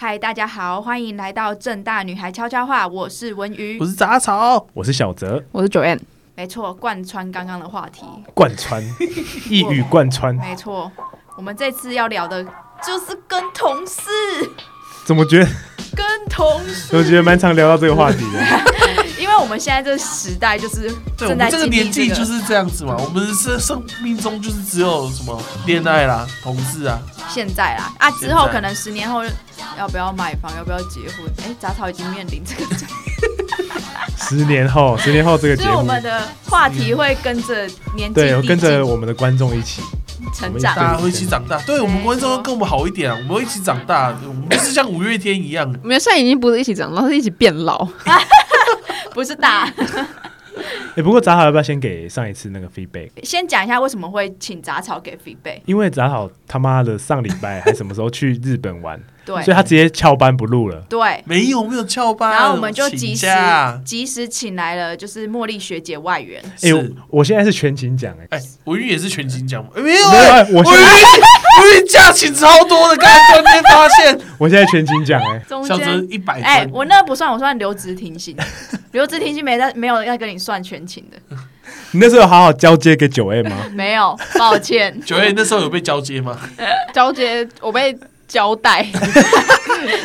嗨，大家好，欢迎来到正大女孩悄悄话，我是文瑜我。是杂草，我是小泽，我是九 N，没错，贯穿刚刚的话题，贯穿，一语贯穿，没错，我们这次要聊的就是跟同事，怎么觉得？跟同事，我觉得蛮常聊到这个话题的。因为我们现在这个时代就是对我正在们这个年纪就是这样子嘛。我们生生命中就是只有什么恋爱啦、同事啊，现在啦啊，之后现在可能十年后要不要买房，要不要结婚？哎，杂草已经面临这个，十年后，十年后这个节目，就是我们的话题会跟着年纪对，我跟着我们的观众一起，成长对。大家会一起长大。对我们观众要跟我们好一点啊，我们会一起长大，我们不是像五月天一样。我们现在已经不是一起长大，是一起变老。不是大，哎，不过杂草要不要先给上一次那个 feedback？先讲一下为什么会请杂草给 feedback。因为杂草他妈的上礼拜还什么时候去日本玩，对所以他直接翘班不录了。对，没有没有翘班，然后我们就请及时假及时请来了，就是茉莉学姐外援。哎、是我我现在是全勤奖哎，哎，我玉也是全勤奖吗？哎没有没有哎，哎我现文玉在文玉假期超多的，刚刚突然间发现，我现在全勤奖哎，中小泽间，一百哎、我那个不算，我算留职停薪，留职停薪没在没有要跟你算全勤的，你那时候有好好交接给九 A 吗？没有，抱歉，九 A 那时候有被交接吗？交接我被交代，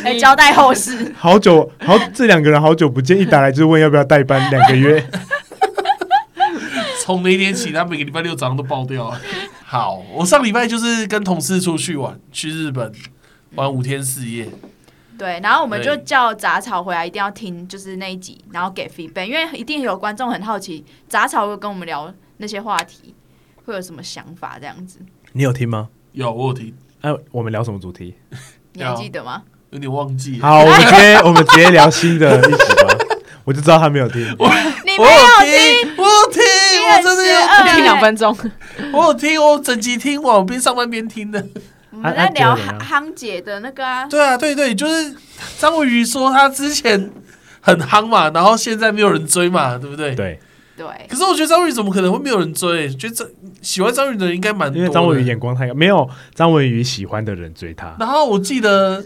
来 交代后事。好久好，这两个人好久不见，一打来就问要不要代班两个月。从那一天起，他每个礼拜六早上都爆掉了。好，我上礼拜就是跟同事出去玩，去日本玩五天四夜。对，然后我们就叫杂草回来，一定要听就是那一集，然后给 feedback，因为一定有观众很好奇，杂草会跟我们聊那些话题，会有什么想法这样子，你有听吗？有我有听，哎、我们聊什么主题？你还记得吗？有点忘记。好，我们直接我们直接聊新的一集吧。我就知道他没有听。你我没有有听，听，我有听，我真的听两分钟。我有听，我整集听完，我边上班边听的。我们在聊夯夯姐的那个啊，对啊，对对，就是张文宇说他之前很夯嘛，然后现在没有人追嘛，对不对？。对，对，可是我觉得张文宇怎么可能会没有人追？觉得这喜欢张文宇的人应该蛮多。因为张文宇眼光太高，没有张文宇喜欢的人追他。然后我记得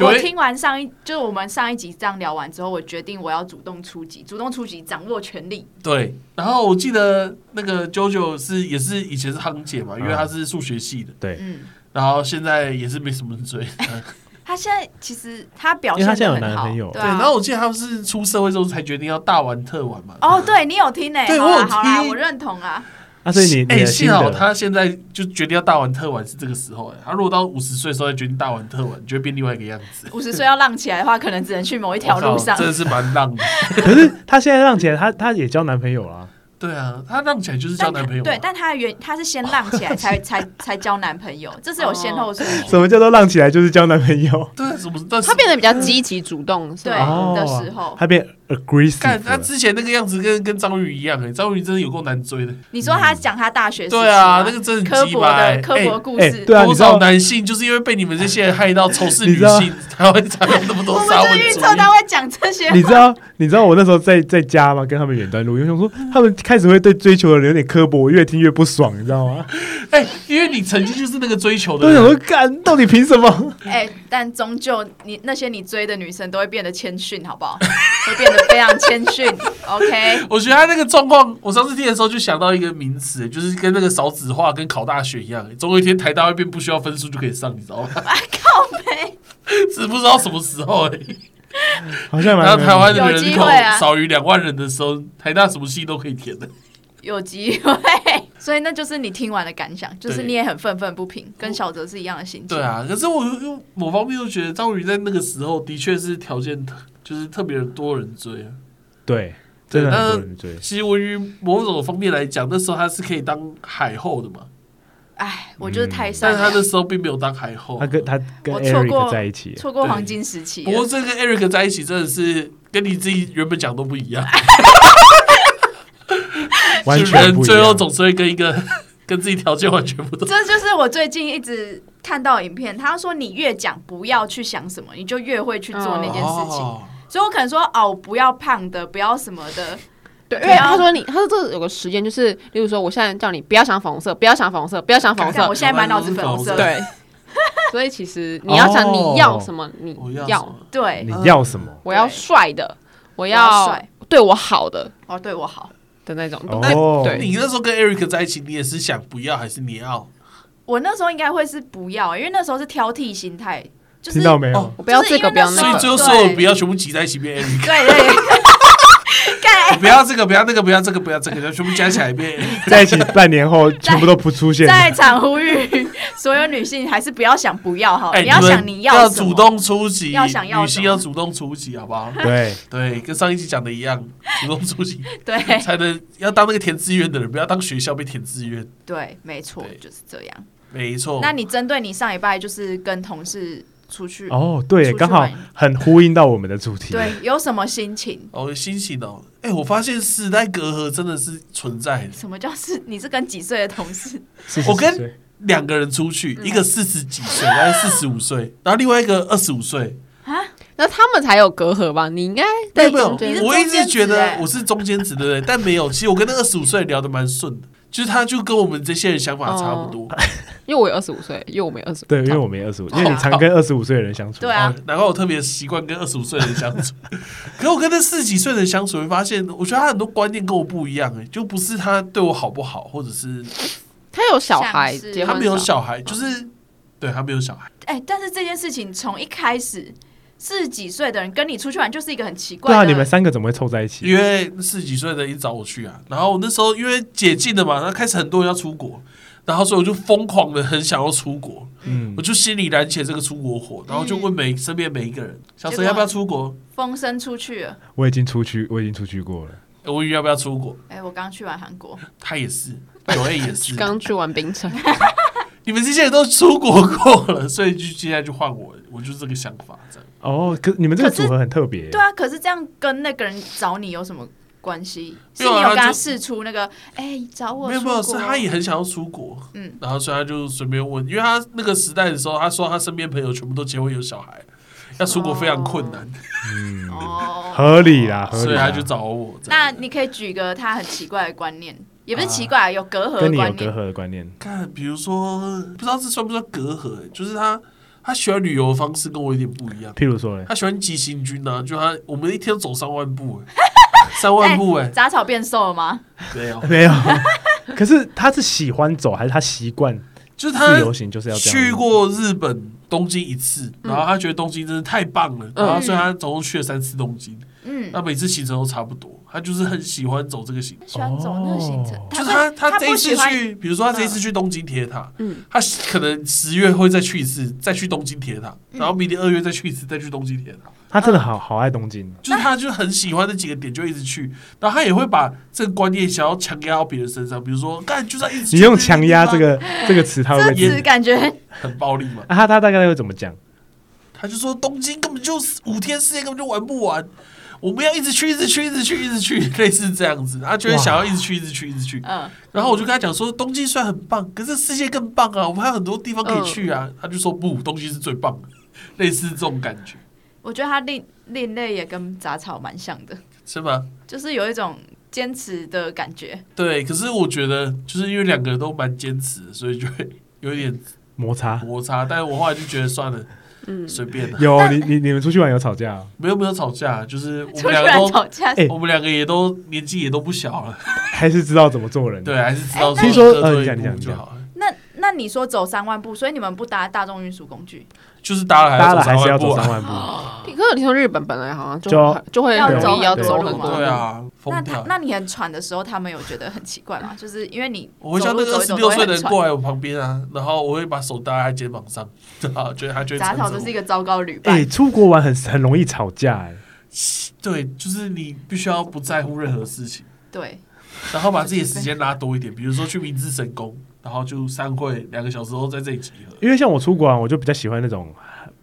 我听完上一，就是我们上一集这样聊完之后，我决定我要主动出击，主动出击，掌握权力。对，然后我记得那个 JoJo 是也是以前是夯姐嘛，因为她是数学系的，对，嗯，然后现在也是没什么人追。嗯他现在其实他表因为他现现在有的很好，男朋友对，对啊。然后我记得他们是出社会之后才决定要大玩特玩嘛。哦，对你有听呢、好对我有啦好啦，听我认同啊。啊，所以你你哎，幸好的，他现在就决定要大玩特玩是这个时候哎，他如果到五十岁的时候再决定大玩特玩，就会变另外一个样子。五十岁要浪起来的话，可能只能去某一条路上靠。真的是蛮浪的。可是他现在浪起来，他他也交男朋友了啊。对啊，他浪起来就是交男朋友嘛。对，但他的原他是先浪起来才 才才交男朋友，这是有先后顺序。什么叫做浪起来就是交男朋友？对什么？他变得比较积极主动，对的时候他变 aggressive 干他。之前那个样子跟跟张宇一样哎，张宇真的有够难追的。你说他讲他大学对啊，那个真的刻薄很鸡巴哎的刻薄故哎事，多对啊你知道少男性就是因为被你们这些人害到仇视女性，才会才有那么多我们沙文主义就预测。他会讲这些。你知道你知道我那时候在在家吗？跟他们远端录音，我想说他们开始会对追求的人有点刻薄，我越听越不爽，你知道吗？哎，因为你曾经就是那个追求的都想说人，干，到底凭什么？哎、但终究你那些你追的女生都会变得谦逊，好不好？会变得非常谦逊。OK，我觉得他那个状况，我上次听的时候就想到一个名词，就是跟那个少子化跟考大学一样，总有一天台大会变不需要分数就可以上，你知道吗？靠背。是不知道什么时候而已。好像蛮然后台湾的有人口少于两万人的时候，台大什么系都可以填的。有机会，所以那就是你听完的感想，就是你也很愤愤不平，跟小泽是一样的心情。对，啊，可是我又又某方面又觉得张宇在那个时候的确是条件特就是特别多人追啊。对，真的很多人追。其实文于某种方面来讲，那时候他是可以当海后的嘛，哎，我就是太善良，但是他那时候并没有当海后他。跟他跟我错过 Eric 在一起，错过黄金时期。不过这跟 Eric 在一起真的是跟你自己原本讲都不一样，完全。最后总是会跟一个 跟自己条件完全不同。这就是我最近一直看到影片，他说你越讲不要去想什么，你就越会去做那件事情。哦所以我可能说哦，我不要胖的，不要什么的，对，因为他说你，他说这有个时间，就是例如说，我现在叫你不要想粉红色，不要想粉红色，不要想粉红色。我，现在满脑子粉红色，对，所以其实你要想哦你要什么，你要什要么？对。你，要什么？我要帅的，我我要对我好的哦，对我好。的那种。哦，对你那时候跟 Eric 在一起，你也是想不要还是你要？我那时候应该会是不要，因为那时候是挑剔心态，就是听到没有哦？我不要这个，不要那个所以。最后所有不要全部挤在一起变 Eric。对 对对，不要这个，不要那个，不要这个，不要这个，全部加起来变。在一起半年后全部都不出现，在场呼吁所有女性还是不要想不要哈，哎，你要想你要什么主动出击，要想要女性要主动出击，好不好？对，对，跟上一集讲的一样，主动出击 对才能要当那个填志愿的人，不要当学校被填志愿。对，没错，就是这样。没错。那你针对你上一拜就是跟同事出去，哦，对，刚好很呼应到我们的主题。对，有什么心情？哦，心情哦，哎，我发现时代隔阂真的是存在的。什么叫是？你是跟几岁的同事？我跟两个人出去，嗯一个四十几岁，然后四十五岁，然后另外一个二十五岁啊。那他们才有隔阂吧？你应该没有我一直觉得我是中间值，对不对？但没有，其实我跟那二十五岁聊得蛮顺的，就是他就跟我们这些人想法差不多。因为我有二十五岁，因为我没二十。对，因为我没二十五，因为你常跟二十五岁的人相处。对啊哦难怪我特别习惯跟二十五岁的人相处。可是我跟那四十几岁的人相处，会发现，我觉得他很多观念跟我不一样，哎，就不是他对我好不好，或者是他有小孩，他没有小小孩，就是对他没有小孩。哎、但是这件事情从一开始，四十几岁的人跟你出去玩，就是一个很奇怪的。对啊，你们三个怎么会凑在一起？因为四十几岁的一找我去啊，然后我那时候因为解禁了嘛，那开始很多人要出国，然后所以我就疯狂的很想要出国，嗯我，就心里燃起了这个出国火，然后就问每身边每一个人，小陈要不要出国？风声出去了。我已经出去，我已经出去过了。文宇要不要出国？哎、我刚去完韩国，他也是，九 A 也是，刚去完冰城，你们这些人都出国过了，所以就现在就换我，我就是这个想法这样。哦，可你们这个组合很特别。对啊，可是这样跟那个人找你有什么关系？是你有跟他就试出那个，哎、找我没有没有，是他也很想要出国，嗯然后所以他就随便问，因为他那个时代的时候，他说他身边朋友全部都结婚有小孩，要出国非常困难，嗯，哦，合理啦，合理啦。所以他就找我。那你可以举个他很奇怪的观念，也不是奇怪，有隔阂跟你有隔。阂的观念。看，比如说不知道这算不算隔阂、欸就是他他喜欢旅游的方式跟我有点不一样，譬如说呢，他喜欢急行军啊，就他我们一天走三万步、欸，三万步哎、杂草变瘦了吗？没有，没有。可是他是喜欢走，还是他习惯就是他自由行就是要这样？去过日本东京一次，然后他觉得东京真的太棒了，然后所以他总共去了三次东京，嗯，那每次行程都差不多，他就是很喜欢走这个行程。喜欢走那个行程哦，就是他，他这一次去，比如说他这一次去东京铁塔，嗯他可能十月会再去一次，再去东京铁塔，嗯然后明年二月再去一次，再去东京铁塔。他真的好好爱东京。就是他就很喜欢那几个点，就一直去，然后他也会把这个观念想要强压到别人身上，比如说，干就在一直你用强压这个个这个词，他会不会这听词感觉很暴力嘛？啊？他他大概会怎么讲？他就说东京根本就是五天四夜根本就玩不完，我们要一直去，一直去，一直去，一直去，类似这样子，他就会想要一直去，一直去，一直去。嗯，然后我就跟他讲说，东京虽然很棒，可是世界更棒啊，我们还有很多地方可以去啊。他就说不，东京是最棒的，类似这种感觉，我觉得他另另类也跟杂草蛮像的，是吗？就是有一种坚持的感觉。对，可是我觉得就是因为两个人都蛮坚持，所以就会有点摩擦摩擦。但是我后来就觉得算了，嗯，随便的，有你你你们出去玩有吵架哦？没有没有吵架，就是 我出去玩们两个都，吵架，哎我们两个也都年纪也都不小了，还是知道怎么做人？对，，还是知道哎听说呃你讲你讲你讲步就好了。那那你说走三万步，所以你们不搭大众运输工具？就是搭了还搭了还是走三走三万步。可是我听说日本本来好像就就就会要走容易要走很多多路嘛对，啊，那。他那你很喘的时候，他们有觉得很奇怪吗？就是因为你我会像那个二十六岁的人过来我旁边啊，然后我会把手搭在他肩膀上，然后觉得他觉得 杂草就是一个糟糕的旅伴。哎，出国玩很很容易吵架哎。对，就是你必须要不在乎任何事情，对，然后把自己的时间拉多一点，比如说去明治神宫，然后就散会两个小时后在这里集合。因为像我出国啊，我就比较喜欢那种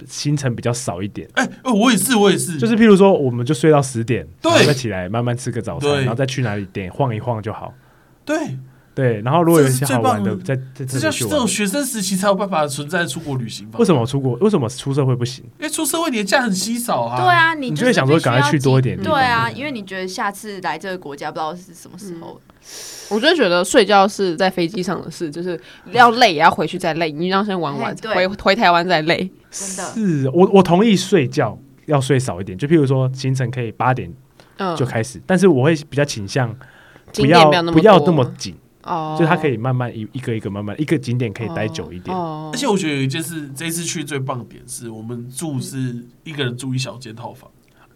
行程比较少一点，哎、呃我也是，我也是，就是譬如说，我们就睡到十点，对然后再起来慢慢吃个早餐，然后再去哪里点晃一晃就好。对对，然后如果有一些好玩的在在这叫这里。这种学生时期才有办法存在出国旅行吧？为什么出国？为什么出社会不行？因为出社会你的假很稀少啊。对，啊，你你就会想说赶快去多一点对啊，因为你觉得下次来这个国家不知道是什么时候。我就觉得睡觉是在飞机上的事，就是要累也要回去再累，你让先玩完哎，对回回台湾再累。真的是我我同意睡觉要睡少一点，就譬如说行程可以八点嗯，就开始，但是我会比较倾向不要不要那么紧，哦，就它可以慢慢一一个一个慢慢一个景点可以待久一点。哦而且我觉得有一件事，这一次去最棒的点是我们住是一个人住一小间套房，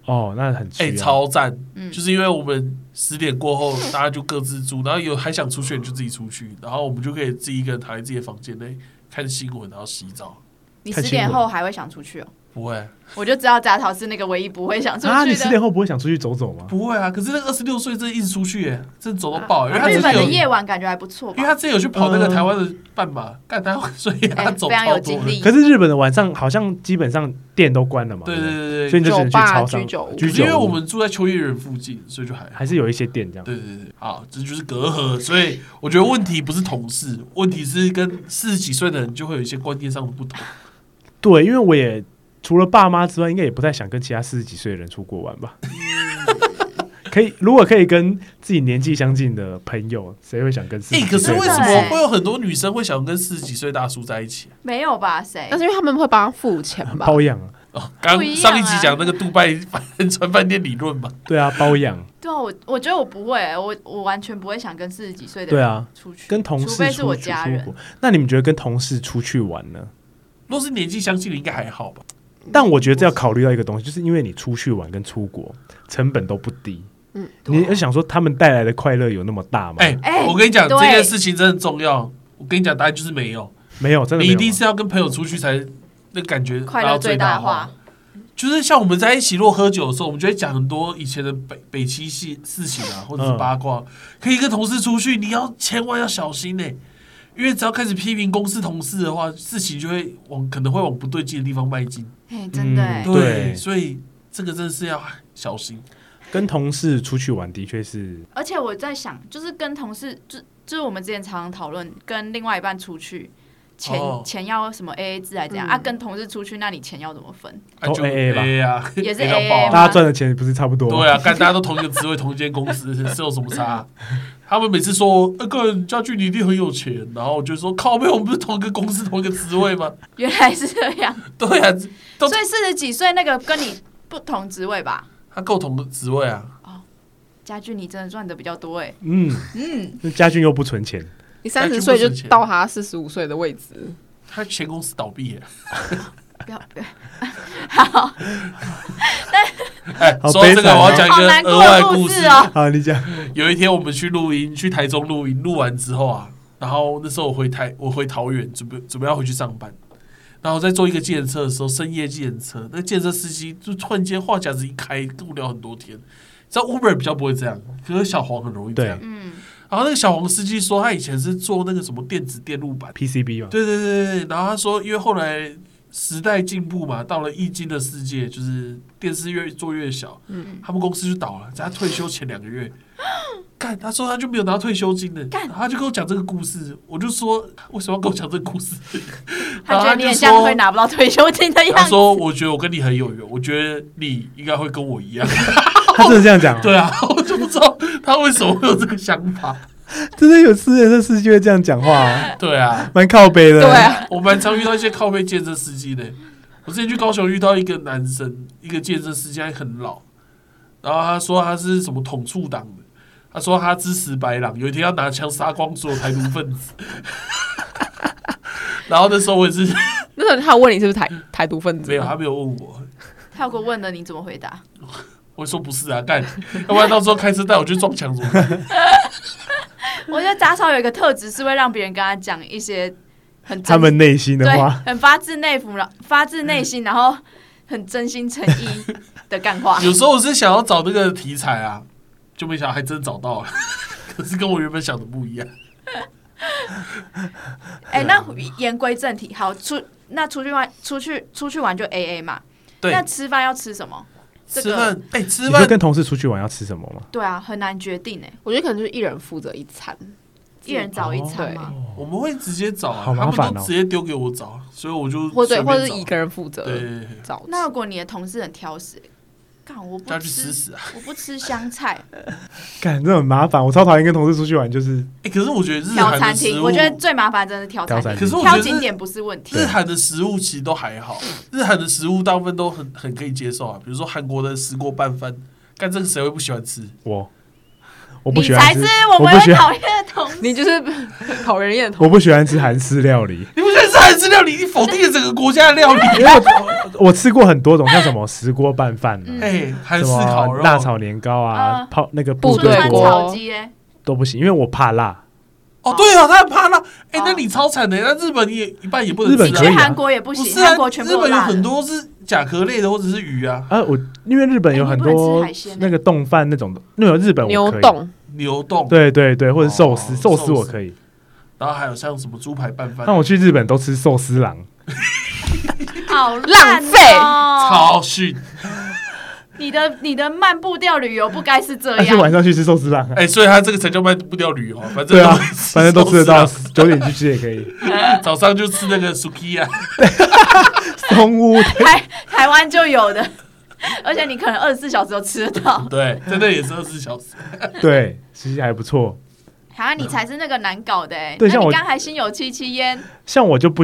哦，那很需哎、要。超赞！嗯就是因为我们十点过后大家就各自住，然后有还想出去你就自己出去，然后我们就可以自己一个人躺在自己的房间内看新闻，然后洗澡。你十点后还会想出去哦？不会，我就知道杂草是那个唯一不会想出啊，你去的。十点后不会想出去走走吗？不会啊！可是那个二十六岁真的一直出去耶，真的走到爆耶，因为他啊日本的夜晚感觉还不错？因为他之前有去跑那个嗯台湾的半马，干他 所以他哎，走非常。有精力。可是日本的晚上好像基本上店都关了嘛，对对对对，所以你就只能去酒吧超商居酒屋可居酒因为我们住在秋叶原附近，所以就还还是有一些店这样。对对对，好，这就是隔阂，所以我觉得问题不是同事，问题是跟四十几岁的人就会有一些观念上的不同。对，因为我也除了爸妈之外，应该也不太想跟其他四十几岁的人出国玩吧。可以，如果可以跟自己年纪相近的朋友，谁会想跟四哎、十可是几岁的人为什么会有很多女生会想跟四十几岁大叔在一起？没有吧？谁但？是因为他们会帮他付钱吧？包养啊？哦，刚不一样啊上一集讲那个杜拜帆船饭店理论嘛，对啊，包养。对啊，我我觉得我不会，我我完全不会想跟四十几岁的人对啊，出去，跟同事除非是我出家人出国。那你们觉得跟同事出去玩呢？若是年纪相近的，应该还好吧？但我觉得这要考虑到一个东西，就是因为你出去玩跟出国成本都不低，嗯，你要想说他们带来的快乐有那么大吗？哎、哎我跟你讲，这对件事情真的很重要。我跟你讲，答案就是没有。没有，真的你没有啊一定是要跟朋友出去才那感觉达到快乐最大大化。。就是像我们在一起，如果喝酒的时候，我们就会讲很多以前的北北七系事情啊，或者是八卦。可以跟同事出去，你要千万要小心呢、因为只要开始批评公司同事的话，事情就会往可能会往不对劲的地方迈进。哎，真的对所以这个真的是要小心。跟同事出去玩的确是而且我在想，就是跟同事，就就是我们之前常常讨论，跟另外一半出去，钱、哦钱要什么 A A 制还是怎样、嗯啊？跟同事出去，那你钱要怎么分？就 AA 吧啊，也是 AA 大家赚的钱不是差不多？对啊，干大家都同一个职位，同一间公司，是有什么差？他们每次说那个人家具你一定很有钱，然后我就说靠背，我们不是同一个公司同一个职位吗？原来是这样，对啊，所以四十几岁那个跟你不同职位吧？他够同的职位啊，哦家具你真的赚的比较多哎，嗯，嗯，那家具又不存钱，你三十岁就到他四十五岁的位置，他前公司倒闭了。不要不要，哎，好说到这个，我要讲一个额外故事事哦。好，你讲，有一天我们去录音，去台中录音，录完之后啊，然后那时候我回台，我回桃园，准备准备要回去上班，然后在做一个计程车的时候，深夜计程车，那计程车司机就突然间话匣子一开，跟我聊很多天。知道 Uber 比较不会这样，可是小黄很容易这样。嗯，然后那个小黄司机说，他以前是做那个什么电子电路板，PCB 嘛，对对对对，然后他说，因为后来时代进步嘛，到了易经的世界，就是电视越做越小，嗯。他们公司就倒了，在他退休前两个月，干，他说他就没有拿退休金的，干。他就跟我讲这个故事，我就说为什么要跟我讲这个故事？他觉得你很像说会拿不到退休金的他样子。说我觉得我跟你很有缘，我觉得你应该会跟我一样，他真的这样讲啊，对啊，我就不知道他为什么会有这个想法，真的有私人的司机会这样讲话啊，对啊，蛮靠背的。对啊，我蛮常遇到一些靠背健身司机的。我之前去高雄遇到一个男生，一个健身司机还很老，然后他说他是什么统促党的，他说他支持白狼，有一天要拿枪杀光所有台独分子。然后那时候我也是 那时候他有问你是不是台台独分子？没有，他没有问我，他有个问了，你怎么回答？我说不是啊，干，要不然到时候开车带我去撞墙怎么办？我觉得杂草有一个特质是会让别人跟他讲一些很真他们内心的话，很发自内服，然后发自内心，然后很真心诚意的干话。有时候我是想要找那个题材啊，就没想到还真找到了，可是跟我原本想的不一样。哎、那言归正题，好出那出去玩，出去出去玩就 A A 嘛。对那，吃饭要吃什么？这个吃饭，哎、吃饭跟同事出去玩要吃什么吗？对啊，很难决定哎。我觉得可能就是一人负责一餐，一人找一餐吗？我们会直接找啊，好麻烦哦他们都直接丢给我找，所以我就或对，随便或者是一个人负责对对对，找。那如果你的同事很挑食，干我不叫他去吃吃，屎啊！我不吃香菜，干这很麻烦，我超讨厌跟同事出去玩，就是哎，可是我觉得日挑韩的食餐厅，物，我觉得最麻烦真的是挑餐厅。挑餐厅可是我觉得日挑景点不是问题日，韩的食物其实都还好，日韩的食物大部分都很很可以接受啊，比如说韩国的石锅拌饭，干这个谁会不喜欢吃？我我不你喜欢吃是，我们不喜欢讨厌的同事。你就是 讨人厌的同我不喜欢吃韩式料理，你不觉得是韩式料理？你否定了整个国家的料理？因为我我吃过很多种，像什么石锅拌饭啊，嗯哎，韩什式烤肉、辣炒年糕啊呃，泡那个部部队锅都不行，因为我怕辣。哦，对啊，他很怕辣。哎哦，那你超惨的。那日本你也一半也不能日本可以啊吃啊。去韩国也不行，不是啊韩国全，部日本有很多是甲壳类的或者是鱼啊，啊，我因为日本有很多海鲜欸那个冻饭那种的，那种日本牛冻，牛冻，对对对，或者寿司寿司我可以。然后还有像什么猪排拌饭那，我去日本都吃寿司郎，好浪费烂哦！超逊。你的你的漫步调旅游不该是这而且晚。上去吃寿司郎啊。哎，所以他这个才叫慢步调旅游，反正对啊，反正都吃得到，九点去吃也可以。啊 早上就吃那个 suki 啊，松屋台台湾就有的，而且你可能二十四小时都吃得到。对，真的也是二十四小时。对，其实还不错。啊，你才是那个难搞的哎！对像我那你刚还心有戚戚焉，像我就不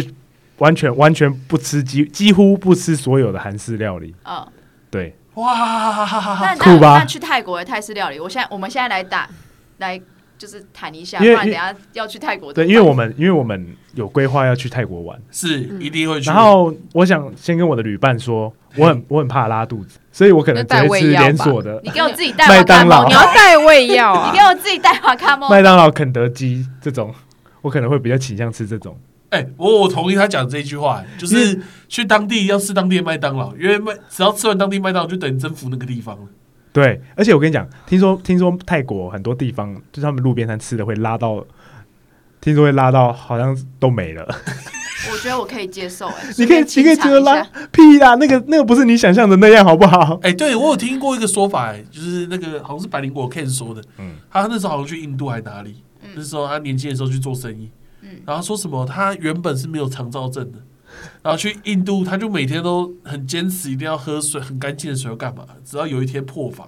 完全完全不吃几几乎不吃所有的韩式料理。嗯，对，哇，那那酷吧？那去泰国的泰式料理，我现在我们现在来打来就是谈一下，因为不然等下要去泰国怎对，办。因为我们因为我们有规划要去泰国玩，是一定会去。然后我想先跟我的旅伴说，我很我很怕拉肚子，所以我可能带会吃胃药吧连锁的你给我自己带麦瓦卡当劳梦，你要带胃药啊 你给！我自己带瓦卡梦。麦当劳、肯德基这种，我可能会比较倾向吃这种。哎、我我同意他讲这句话、就是去当地要吃当地的麦当劳，因为麦只要吃完当地麦当劳，就等于征服那个地方了。对，而且我跟你讲，听说听说泰国很多地方，就是他们路边摊吃的会拉到，听说会拉到好像都没了。我觉得我可以接受哎，你可以你可以觉得拉屁啦，那个那个不是你想象的那样，好不好？哎、对我有听过一个说法、哎，就是那个好像是百灵果 Ken 说的，嗯。他那时候好像去印度还哪里，那时候他年轻的时候去做生意，嗯。然后说什么他原本是没有肠燥症的，然后去印度他就每天都很坚持一定要喝水，很干净的水，要干嘛？直到有一天破防，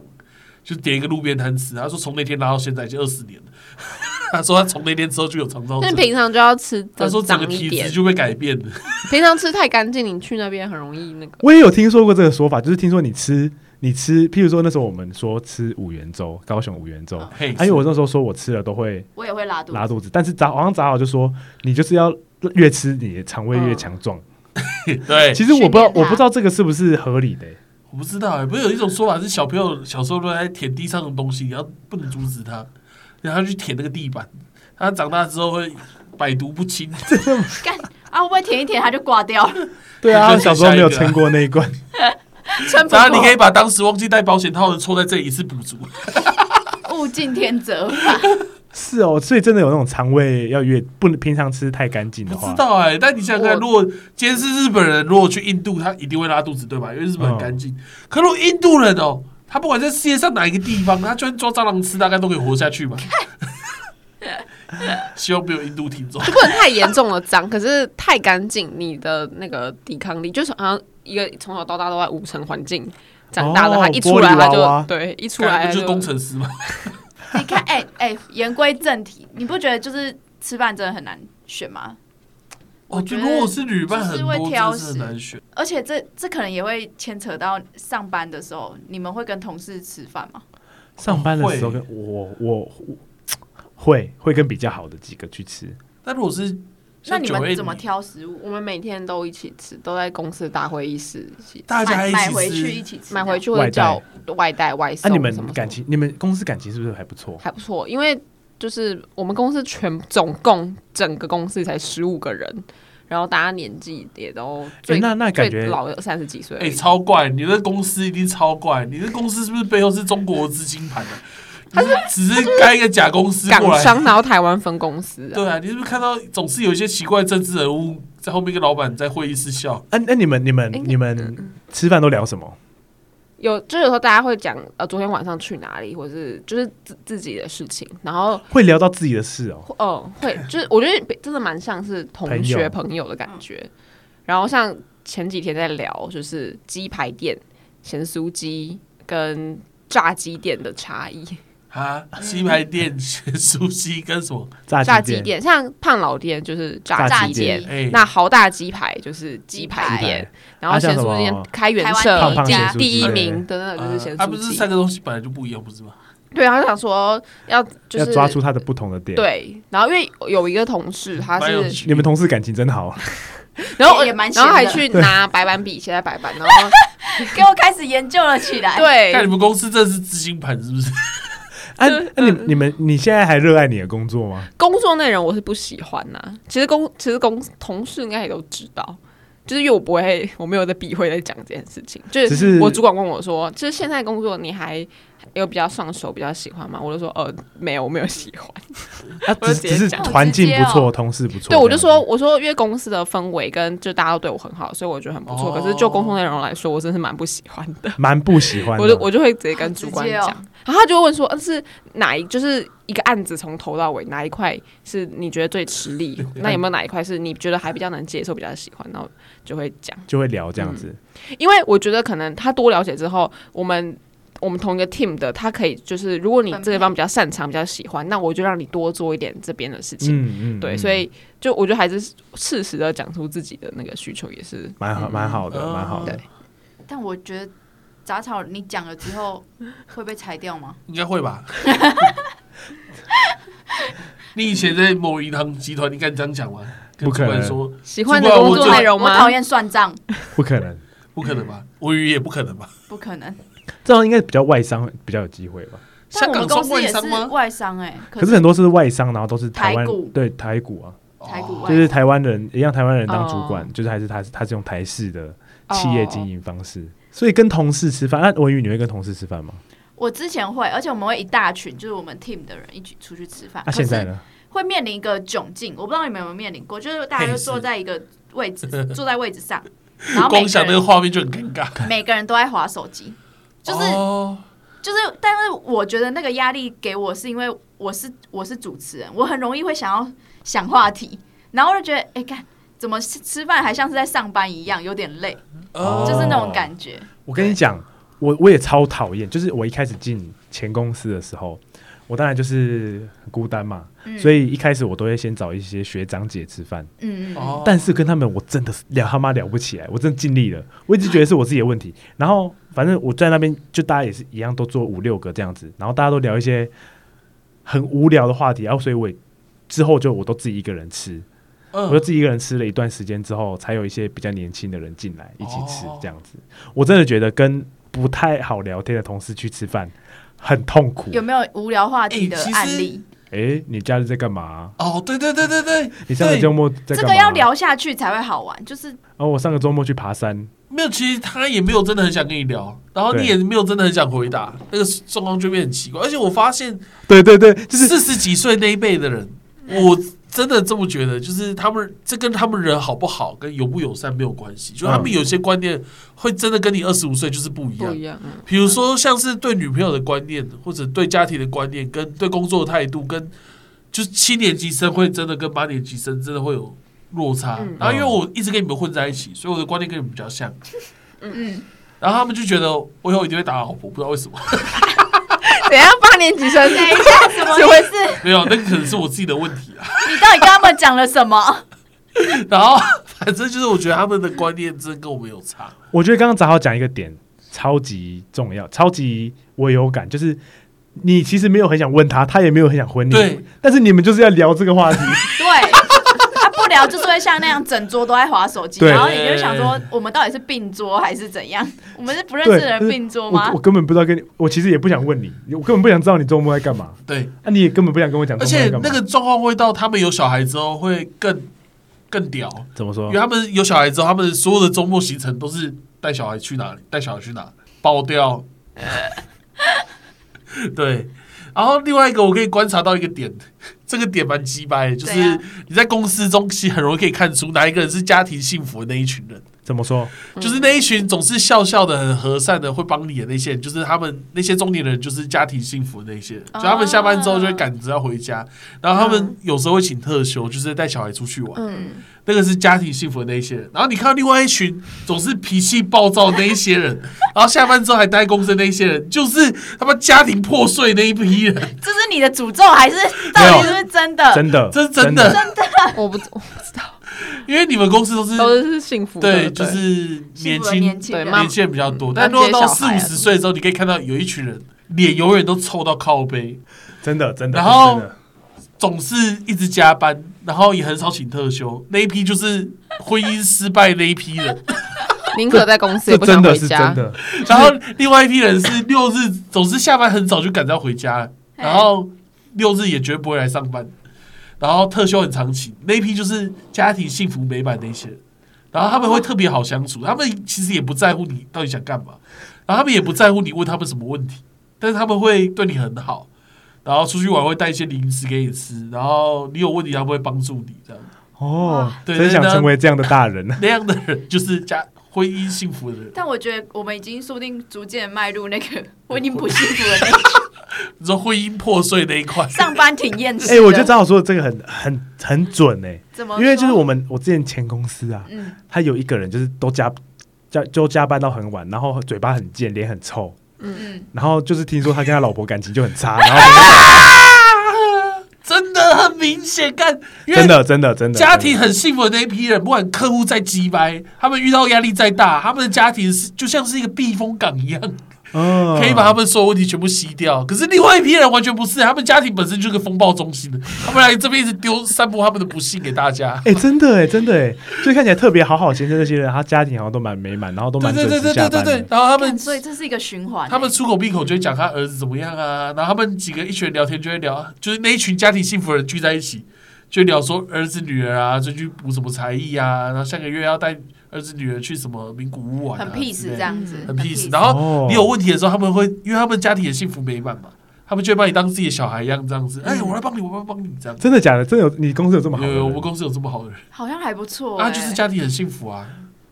就点一个路边摊吃，他说从那天拉到现在已经二十年了，他说他从那天之后就有肠燥但。平常就要吃他说整个体质就被改变了。平常吃太干净，你去那边很容易那个。我也有听说过这个说法，就是听说你吃你吃，譬如说那时候我们说吃五元粥，高雄五元粥，还有我那时候说我吃了都会我也会拉肚子。拉肚子，但是早好像早好就说你就是要越吃你的肠胃越强壮。对，其实我不知道我不知道这个是不是合理的、欸我不知道哎、不是有一种说法是小朋友小时候都在舔地上的东西，然后不能阻止他，然后去舔那个地板，他长大之后会百毒不侵。干啊，会不会舔一舔他就挂掉了？对啊，就他小时候没有撑过那一关。撑不过然后你可以把当时忘记带保险套的错在这里一次补足。物竞天择法。是哦，所以真的有那种肠胃要越不能平常吃太干净的话不知，道哎、但你想想看，如果今天是日本人，如果去印度，他一定会拉肚子，对吧？因为日本很干净。可如果印度人哦，他不管在世界上哪一个地方，他居然抓蟑螂吃，大概都可以活下去吧。希望没有印度听众。不能太严重的脏，可是太干净，你的那个抵抗力就是好像一个从小到大都在无尘环境长大的，哦他一出来他就玻璃娃娃对，一出来他就是工程师吗？你看，哎、哎，言归正题，你不觉得就是吃饭真的很难选吗？我，觉得就如果是旅伴很就是多，挑食难选。而且这这可能也会牵扯到上班的时候，你们会跟同事吃饭吗？上班的时候跟我我我 会会跟比较好的几个去吃。但如果是那你们怎么挑食物？我们每天都一起吃，都在公司大会议室一起大家一买买回？去一起吃，买回去会叫外带外那、送。啊你们什么感情，你们公司感情是不是还不错？还不错，因为就是我们公司全总共整个公司才十五个人，然后大家年纪也都最、那那感觉老的三十几岁而哎、已，超怪！你的公司一定超怪，你的公司是不是背后是中国资金盘的、你是只是开一个假公司过来？港商然后台湾分公司啊，对啊，你是不是看到总是有一些奇怪政治人物在后面跟老板在会议室笑？啊，那你们你们哎你们吃饭都聊什么？有就有时候大家会讲呃昨天晚上去哪里，或者是就是自自己的事情，然后会聊到自己的事哦。哦会就是我觉得真的蛮像是同学朋友的感觉。然后像前几天在聊就是鸡排店、咸酥鸡跟炸鸡店的差异。啊，鸡排店、咸酥鸡跟什么？炸炸鸡鸡店，像胖老店就是炸炸鸡鸡店，哎，那豪大鸡排就是鸡排店，然后咸酥鸡开元台湾社第第一名的那个就是咸它不是酥鸡。三个东西本来就不一样，不是吗？对，他想说要就要是抓出他的不同的点。，对，然后因为有一个同事他是，你们同事感情真好。然后也蛮然后还去拿白板笔写在白板，然后 给我开始研究了起来。，对看你们公司这是资金盘是不是？啊，那 你你们你现在还热爱你的工作吗？工作内容我是不喜欢呐、其实公其实公同事应该也都知道，就是因为我不会，我没有在避讳在讲这件事情。就是我主管问我说，就是现在工作你还有比较上手、比较喜欢吗？我就说呃没有，我没有喜欢。啊，我只只是环境不错，哦同事不错。对，我就说我说因为公司的氛围跟就大家都对我很好，所以我觉得很不错。哦可是就工作内容来说，我真是蛮不喜欢的。蛮不喜欢的。我就我就会直接跟主管讲，然后他就会问说，呃，是哪一就是一个案子从头到尾哪一块是你觉得最吃力？那有没有哪一块是你觉得还比较能接受、比较喜欢？然后就会讲，就会聊这样子。因为我觉得可能他多了解之后，我们。我们同一个 team 的，他可以就是，如果你这个地方比较擅长、比较喜欢，那我就让你多做一点这边的事情。嗯嗯，对，嗯所以就我觉得还是适时的讲出自己的那个需求，也是蛮好蛮好的，嗯蛮好的对。但我觉得杂草你讲了之后会被裁掉吗？应该会吧？你以前在某银行集团，你敢这样讲吗？不可能说喜欢的工作内容吗？我讨厌算账，不可能，不可能吧？我以为也不可能吧？不可能。这样应该比较外商比较有机会吧？但我们香港公司也是外商哎，可是很多是外商，然后都是台湾对台股啊，台股就是台湾人一样，台湾人当主管，哦就是还是他是他是用台式的企业经营方式，所以跟同事吃饭，那文宇你会跟同事吃饭吗？我之前会，而且我们会一大群，就是我们 team 的人一起出去吃饭。那、可是现在呢？会面临一个窘境，我不知道你们有没有面临过，就是大家就坐在一个位置，坐在位置上，然后光想那个人画面就很尴尬。每个人都在划手机，就是、哦。就是，但是我觉得那个压力给我是因为我是我是主持人，我很容易会想要想话题，然后我就觉得，哎、看怎么吃吃饭还像是在上班一样，有点累，哦。就是那种感觉。我跟你讲，我我也超讨厌，就是我一开始进前公司的时候，我当然就是很孤单嘛，嗯。所以一开始我都会先找一些学长姐吃饭，嗯嗯但是跟他们我真的是聊他妈聊不起来，我真的尽力了，我一直觉得是我自己的问题。然后反正我在那边就大家也是一样，都做五六个这样子，然后大家都聊一些很无聊的话题，然后所以我也之后就我都自己一个人吃，我就嗯，自己一个人吃了一段时间之后，才有一些比较年轻的人进来一起吃哦这样子。我真的觉得跟不太好聊天的同事去吃饭很痛苦。有没有无聊话题的案例？诶，你假日在干嘛？哦，对对对对对，你上个周末在干嘛？这个要聊下去才会好玩，就是哦，我上个周末去爬山。没有，其实他也没有真的很想跟你聊，然后你对也没有真的很想回答，那个状况就变很奇怪。而且我发现对对对，就是四十几岁那一辈的人，我真的这么觉得，就是他们这跟他们人好不好、跟友不友善没有关系，就他们嗯有些观念会真的跟你二十五岁就是不一样。不一样，嗯比如说，像是对女朋友的观念，或者对家庭的观念，跟对工作的态度，跟就是七年级生会真的跟八年级生真的会有落差。嗯然后，因为我一直跟你们混在一起，所以我的观念跟你们比较像。嗯，然后他们就觉得我以后一定会打老婆，不知道为什么。等一下八年级生，等一下，什么意思？没有，那可能是我自己的问题啊。你到底跟他们讲了什么？然后，反正就是我觉得他们的观念真的跟我们有差。我觉得刚刚正好讲一个点，超级重要，超级我有感，就是你其实没有很想问他，他也没有很想回你，对，但是你们就是要聊这个话题，聊就是会像那样整桌都在划手机，然后你就想说，我们到底是并桌还是怎样？我们是不认识的人对并桌吗我我？根本不知道跟你，我其实也不想问你，我根本不想知道你周末在干嘛，对，啊，你也根本不想跟我讲而。且那个状况会到他们有小孩之后会更更屌，怎么说因为？他们有小孩之后，他们所有的周末行程都是带小孩去哪里，带小孩去哪，爆掉。对，然后另外一个我可以观察到一个点，这个点蛮鸡掰的，就是你在公司中其实很容易可以看出哪一个人是家庭幸福的那一群人。怎么说？就是那一群总是笑笑的、很和善的，会帮你的那些人，就是他们那些中年人，就是家庭幸福的那些人。就他们下班之后就会赶着要回家，然后他们有时候会请特休，就是带小孩出去玩。嗯，那个是家庭幸福的那些人。然后你看到另外一群总是脾气暴躁的那一些人，然后下班之后还待公司的那一些人，就是他们家庭破碎那一批人。这是你的诅咒还是到底是不是真的？真的，这是真的真的，我不我不知道，因为你们公司都是都是幸福的，对，就是年轻年轻人对妈年轻人比较多。嗯但如果到四五十岁的时候，你可以看到有一群人脸永远都臭到靠背。真的，真的。然后总是一直加班，然后也很少请特休，那一批就是婚姻失败那一批人。宁可在公司也不想真的是回家真。的，然后另外一批人是六日总是下班很早就赶着要回家，然后六日也绝对不会来上班，然后特休很长期，那一批就是家庭幸福美满那些人，然后他们会特别好相处，他们其实也不在乎你到底想干嘛，然后他们也不在乎你问他们什么问题，但是他们会对你很好。然后出去玩会带一些零食给你吃，然后你有问题他们会帮助你，这样哦，对真想成为这样的大人。那样的人就是家婚姻幸福的人。但我觉得我们已经说不定逐渐迈入那个 婚姻不幸福的那一 你说婚姻破碎那一块，上班挺厌世的。哎，我觉得张好说的这个很很很准哎，怎么？因为就是我们我之前前公司啊，嗯，他有一个人就是都加加就加班到很晚，然后嘴巴很贱，脸很臭，嗯嗯，然后就是听说他跟他老婆感情就很差，然后明显，干，真的真的真的家庭很幸福的那一批人，不管客户再鸡掰，他们遇到压力再大，他们的家庭是就像是一个避风港一样，嗯可以把他们所有问题全部吸掉。可是另外一批人完全不是，他们家庭本身就是个风暴中心的，他们来这边一直丢散播他们的不幸给大家。哎、真的哎，真的哎，所以看起来特别好好先生那些人，他家庭好像都蛮美满，然后都蛮准对对对对。对对对，然后他们所以这是一个循环欸。他们出口闭口就会讲他儿子怎么样啊，然后他们几个一群人聊天就会聊，就是那一群家庭幸福的人聚在一起，就聊说儿子女儿啊，最近补什么才艺啊，然后下个月要带儿子女儿去什么名古屋玩、啊，很 peace 这样子，很 peace。然后哦你有问题的时候，他们会因为他们家庭也幸福美满嘛，他们就会把你当自己的小孩一样这样子，哎，我来帮你，我来帮你这样。真的假的？真的有你公司有这么好的人？有有，我们公司有这么好的人，好像还不错啊，欸。就是家庭很幸福啊。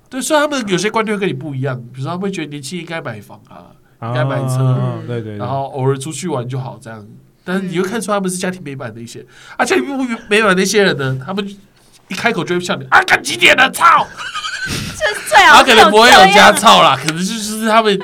对，虽然他们有些观念会跟你不一样，比如说他们会觉得年轻应该买房啊，应该买车啊对对对，然后偶尔出去玩就好，这样。但是你会看出他们是家庭美满的一些，啊，家庭不美满的一些人呢，他们一开口就会笑你啊，干几点了，操！这最好他可能不会有家操啦，可能就是他们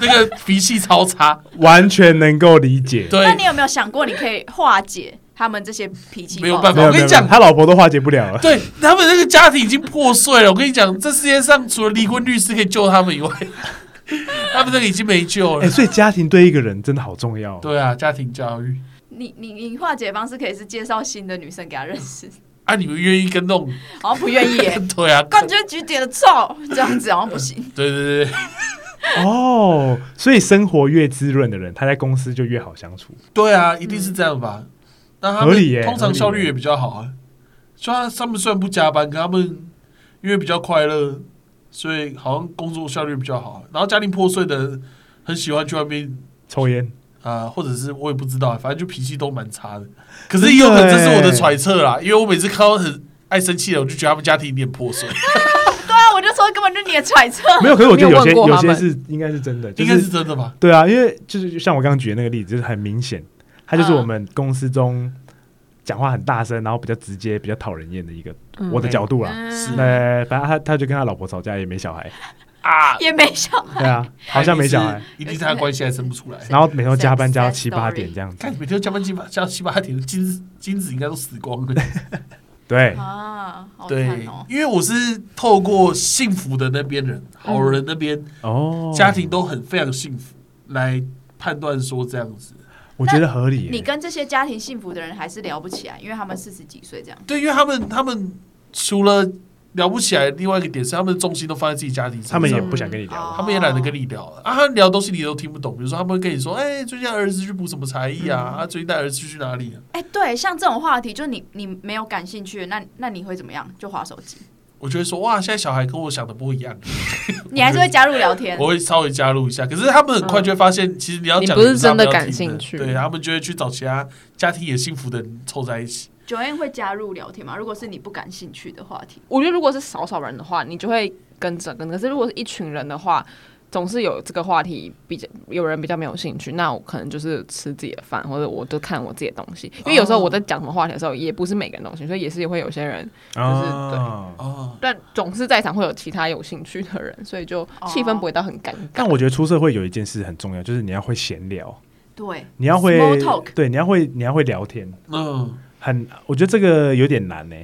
那个脾气超差。完全能够理解。对那，你有没有想过，你可以化解他们这些脾气？没有办法我跟你讲他老婆都化解不了了。对他们那个家庭已经破碎了。我跟你讲，这世界上除了离婚律师可以救他们以外，他们这个已经没救哎、了。所以家庭对一个人真的好重要。对啊，家庭教育。你你你化解方式可以是介绍新的女生给他认识，啊，你们愿意跟那种？好像不愿意耶。对啊，感觉局点的臭，这样子好像不行。对对对对哦，所以生活越滋润的人，他在公司就越好相处。对啊，一定是这样吧？那他们通常效率也比较好啊。虽然他们虽然不加班，可他们因为比较快乐，所以好像工作效率比较好啊。然后家庭破碎的很喜欢去外面抽烟，啊、或者是我也不知道，反正就脾气都蛮差的。可是也有可能这是我的揣测啦，因为我每次看到很爱生气的，我就觉得他们家庭有点破碎，对啊，我就说根本就是你的揣测。没有。可是我觉得有些有有些是应该是真的，就应该是是真的吧？对啊，因为就是像我刚刚举的那个例子，就是很明显，他就是嗯我们公司中讲话很大声，然后比较直接、比较讨人厌的一个。嗯我的角度啦，是嗯，呃，反正他他就跟他老婆吵架，也没小孩，啊，也没小孩。对啊，好像没小孩，，一定是他的关系还生不出来。然后每天都加班加到七八点这样子看，每天都加班七八加到七八点，金子金子应该都死光了。对，啊，对。因为我是透过幸福的那边人，好人那边哦，家庭都很非常幸福，来判断说这样子。我觉得合理耶。你跟这些家庭幸福的人还是聊不起来，因为他们四十几岁这样。对，因为他们他们除了聊不起来，另外一个点是他们的重心都放在自己家庭身上，他们也不想跟你聊哦他们也懒得跟你聊了啊，他聊东西你都听不懂。比如说他们会跟你说，哎、最近儿子去补什么才艺啊？啊，最近带儿子去哪里啊？哎、对，像这种话题，就你你没有感兴趣的，那那你会怎么样？就划手机，我就会说，哇，现在小孩跟我想的不一样，你还是会加入聊天。我会稍微加入一下。可是他们很快就会发现，其实你要讲你不是真的感兴趣对他们就会去找其他家庭也幸福的人凑在一起。九燕会加入聊天吗？如果是你不感兴趣的话题，我觉得如果是少少人的话，你就会跟着跟着。可是如果是一群人的话，总是有这个话题比较有人比较没有兴趣，那我可能就是吃自己的饭，或者我就看我自己的东西。因为有时候我在讲什么话题的时候，也不是每个人东西，所以也是会有些人，就是对但总是在场会有其他有兴趣的人，所以就气氛不会到很尴尬。但我觉得出社会有一件事很重要，就是你要会闲聊，对，你要会 talk 对，你要会你要会聊天，嗯，很我觉得这个有点难呢、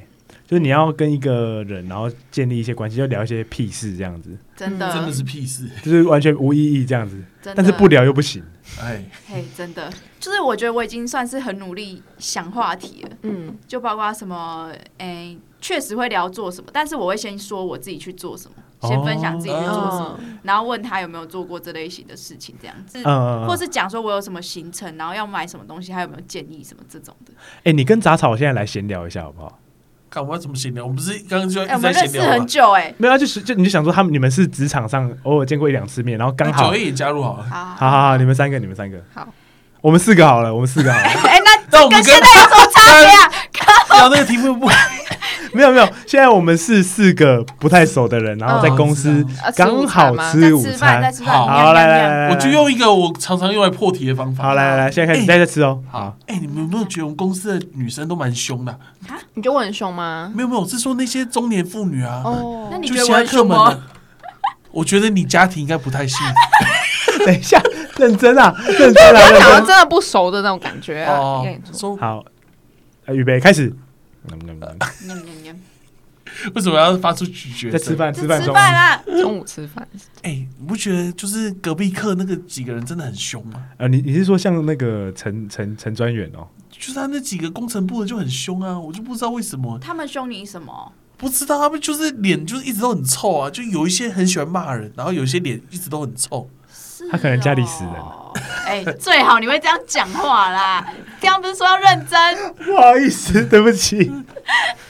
就是你要跟一个人，然后建立一些关系，要聊一些屁事这样子，真的真的是屁事，就是完全无意义这样子，但是不聊又不行。哎，嘿，真的，就是我觉得我已经算是很努力想话题了，嗯，就包括什么，哎、确实会聊做什么，但是我会先说我自己去做什么，先分享自己去做什么，嗯然后问他有没有做过这类型的事情，这样子。或是讲说我有什么行程，然后要买什么东西，还有没有建议什么这种的。哎、你跟杂草现在来闲聊一下好不好？看我要怎么闲聊？我们不是刚刚就一哎、我直们认识在闲聊吗？很久、哎，没有啊，就是就你就想说他们你们是职场上偶尔见过一两次面，然后刚好那九，A 也加入好了，好好好好，你们三个，你们三个，好，我们四个好了，我们四个好了，哎、那那我们跟跟现在有什么差别啊？聊那个题目不，没有没有，现在我们是四个不太熟的人，然后在公司刚午好餐吗吃午在吃饭，在餐。吃饭，好来来来来，我就用一个我常常用来破题的方法。好来来来，现在开始，哎大家吃哦。好好，，哎，你们有没有觉得我们公司的女生都蛮凶的？你觉得我很凶吗？没有没有，我是说那些中年妇女啊，哦那你觉得我很凶客们啊吗？。我觉得你家庭应该不太幸福 等一下，认真啊，认真啊，真。的真的不熟的那种感觉啊！哦好，呃预备开始。为什么要发出咀嚼声？在吃饭，吃饭中。吃饭啦，中午吃饭，哎，你不觉得就是隔壁课那个几个人真的很凶吗？呃，你你是说像那个陈陈陈专员哦？就是他那几个工程部的就很凶啊，我就不知道为什么，他们凶你什么？不知道他们就是脸就是一直都很臭啊，就有一些很喜欢骂人，然后有一些脸一直都很臭。是他可能家里死人哦。哎、最好你会这样讲话啦，刚刚不是说要认真不好意思，对不起。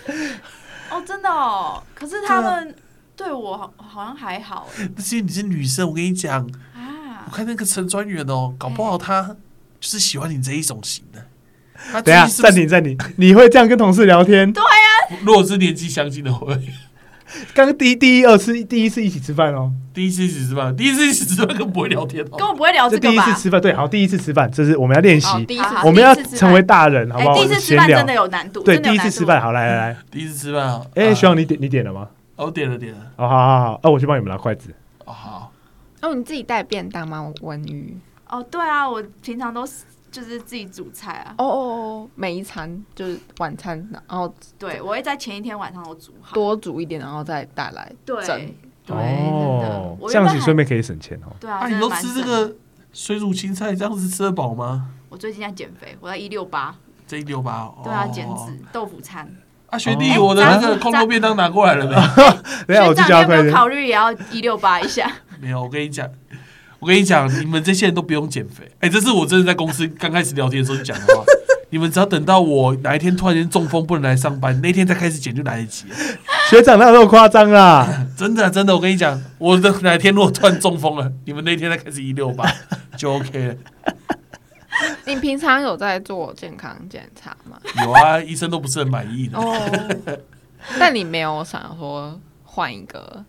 哦，真的哦。可是他们对我好好像还好那些你是女生，我跟你讲，啊我。看那个陈专员哦，搞不好他就是喜欢你这一种型的。他等一下，暂停暂停，你会这样跟同事聊天？对呀如果是年纪相近的会，刚 刚第一第一二次第一次一起吃饭哦，第一次一起吃饭，第一次一起吃饭更不会聊天哦。根本不会聊这这个吧？第一次吃饭，对，好，第一次吃饭，这是我们要练习，哦，第一次我们要成为大人，好哎、不好？第一次吃闲聊饭真的有难度。对，真的有难度第一次吃饭，好，来来来，第一次吃饭啊，哎，啊徐阳，你点你点了吗？哦我点了点了，哦，好好好，那我去帮你们拿筷子。哦好，哦，你自己带便当吗？文鱼？哦，对啊，我平常都是就是自己煮菜啊。哦哦哦，每一餐就是晚餐，然后对，我会在前一天晚上都煮好。多煮一点，然后再带来对蒸。对，这样子顺便可以省钱哦。对啊，啊，你都吃这。个水煮青菜，这样子吃得饱吗？我最近在减肥，我在一六八，这一六八，对啊，哦减脂豆腐餐。啊，学弟，哦我的那个空头便当拿过来了没？等一下我去学长，你有没有加快点。考虑也要一六八一下？没有，我跟你讲，我跟你讲，你们这些人都不用减肥。哎、这是我真的在公司刚开始聊天的时候就讲的话。你们只要等到我哪一天突然间中风不能来上班，那天再开始减就来得及了。学长哪有那么夸张啦？真的真的，我跟你讲，我的哪一天如果突然中风了，你们那天再开始一六八就 OK 了。你平常有在做健康检查吗？有啊，医生都不是很满意的，哦，但你没有想要说换一个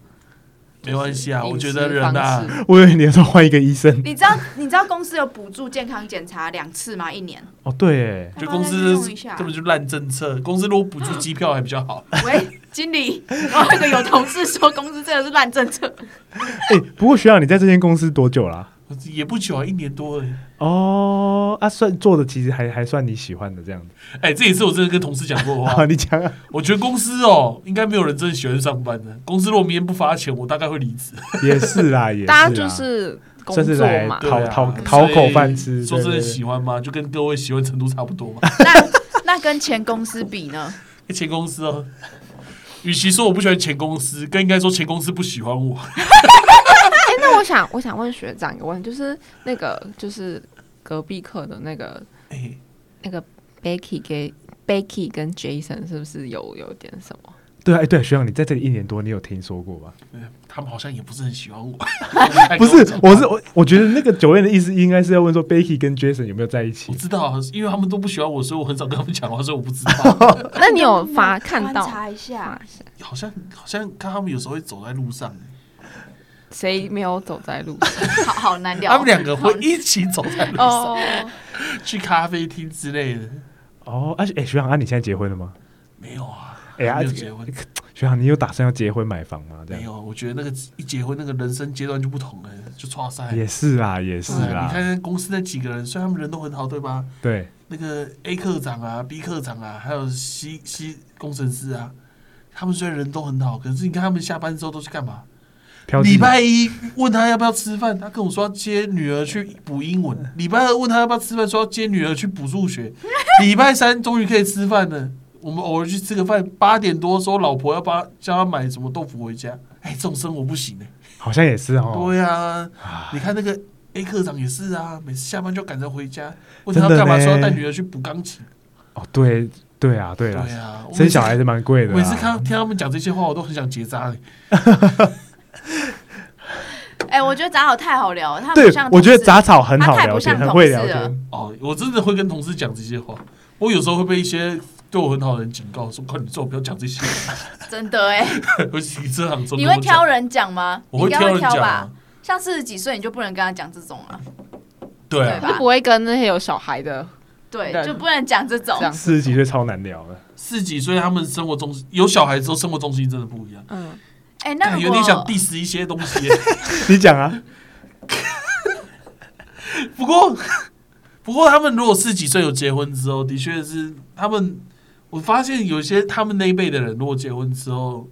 没关系啊。我觉得人啊方，式我以为你要说换一个医生。你知道你知道公司有补助健康检查两次吗？一年？哦，对，哎，就公司根本就烂政策。公司如果补助机票还比较好，喂，经理，然后那个有同事说公司真的是烂政策，哎，不过学长你在这间公司多久啦？也不久啊，一年多而已。哦，啊，算做的其实还还算你喜欢的这样子。哎、这也是我真的跟同事讲过的话。你讲啊。我觉得公司哦，应该没有人真的喜欢上班的。公司如果明天不发钱，我大概会离职。也是啦，也是啦。大家就是工作嘛，讨讨讨口饭吃。说真的喜欢吗？就跟各位喜欢程度差不多嘛。那那跟前公司比呢？前公司哦，与其说我不喜欢前公司，更应该说前公司不喜欢我。哎、那我想我想问学长一个问题，就是那个就是隔壁课的那个哎、那个 Becky 给 Becky 跟 Jason 是不是有有点什么？对啊，哎，对，学长你在这里一年多，你有听说过吧？他们好像也不是很喜欢我。不是，我是我，我觉得那个九月的意思应该是要问说 Becky 跟 Jason 有没有在一起我。知道，因为他们都不喜欢我，所以我很少跟他们讲话，所以我不知道。那你有发看到 查一下？好像好像看他们有时候会走在路上，谁没有走在路上？好好难聊。他们两个会一起走在路上，哦，去咖啡厅之类的。哦，而且哎，学长啊，你现在结婚了吗？没有啊，哎呀没有结婚，学长，你有打算要结婚买房吗？这样没有。我觉得那个一结婚，那个人生阶段就不同了，就差赛。也是啦，也是啊啦你，看公司那几个人，虽然他们人都很好，对吧？对，那个 A 科长啊、B 科长啊，还有 C C 工程师啊，他们虽然人都很好，可是你看他们下班之后都去干嘛？礼拜一问他要不要吃饭，他跟我说要接女儿去补英文；礼拜二问他要不要吃饭，说要接女儿去补数学；礼拜三终于可以吃饭了，我们偶尔去吃个饭，八点多说老婆要帮叫他买什么豆腐回家。哎，这种生活不行哎、好像也是哦。对啊，你看那个 A 科长也是啊，每次下班就赶着回家，问他干嘛，说要带女儿去补钢琴。哦，对对啊，对啊，对啊，生小孩是蛮贵的啦。每次看听他们讲这些话，我都很想结扎嘞。哎、我觉得杂草太好聊了，他不像，我觉得杂草很好聊天，他太不像很会聊同事。哦，我真的会跟同事讲这些话。我有时候会被一些对我很好的人警告说：“快点做，不要讲这些。真的哎、”尤其这场中，你会挑人讲吗？我会你应该会挑人讲啊。。像四十几岁，你就不能跟他讲这种啊，对啊，就不会跟那些有小孩的对，就不能讲这种。四十几岁超难聊的，四十几岁他们生活中有小孩之后，生活中心真的不一样。嗯，有点想 diss 一些东西。你讲啊。不过，不过他们如果四十几岁有结婚之后，的确是他们。我发现有些他们那一辈的人，如果结婚之后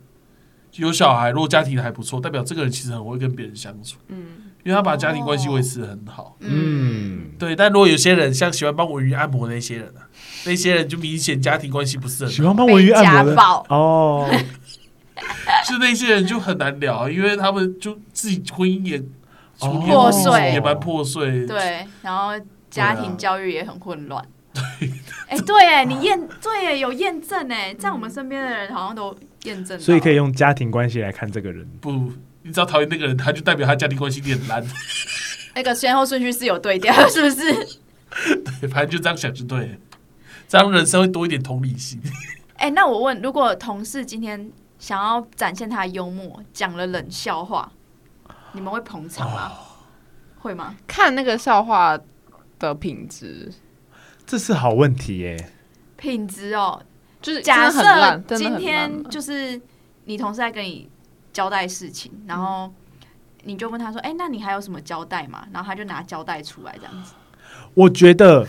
有小孩，如果家庭还不错，代表这个人其实很会跟别人相处。嗯，因为他把家庭关系维持得很好。嗯，对，但如果有些人像喜欢帮文鱼按摩那些人啊，那些人就明显家庭关系不是很好，喜欢帮文鱼按摩的哦，就那些人就很难聊，因为他们就自己婚姻也破碎也蛮破碎。对，然后家庭教育也很混乱。对哎、对，哎，你验对，哎，有验证，哎，在我们身边的人好像都验证，所以可以用家庭关系来看这个人。不，你只要讨厌那个人，他就代表他家庭关系很烂。那个先后顺序是有对调，是不是？对，反正就这样想就对了，这样人生会多一点同理心。哎、那我问，如果同事今天想要展现他的幽默，讲了冷笑话，你们会捧场吗？会吗？看那个笑话的品质，这是好问题耶。品质哦，就是假的很烂设真的很烂今天啊就是你同事在跟你交代事情，然后你就问他说：“哎、那你还有什么交代吗？”然后他就拿交代出来这样子。我觉得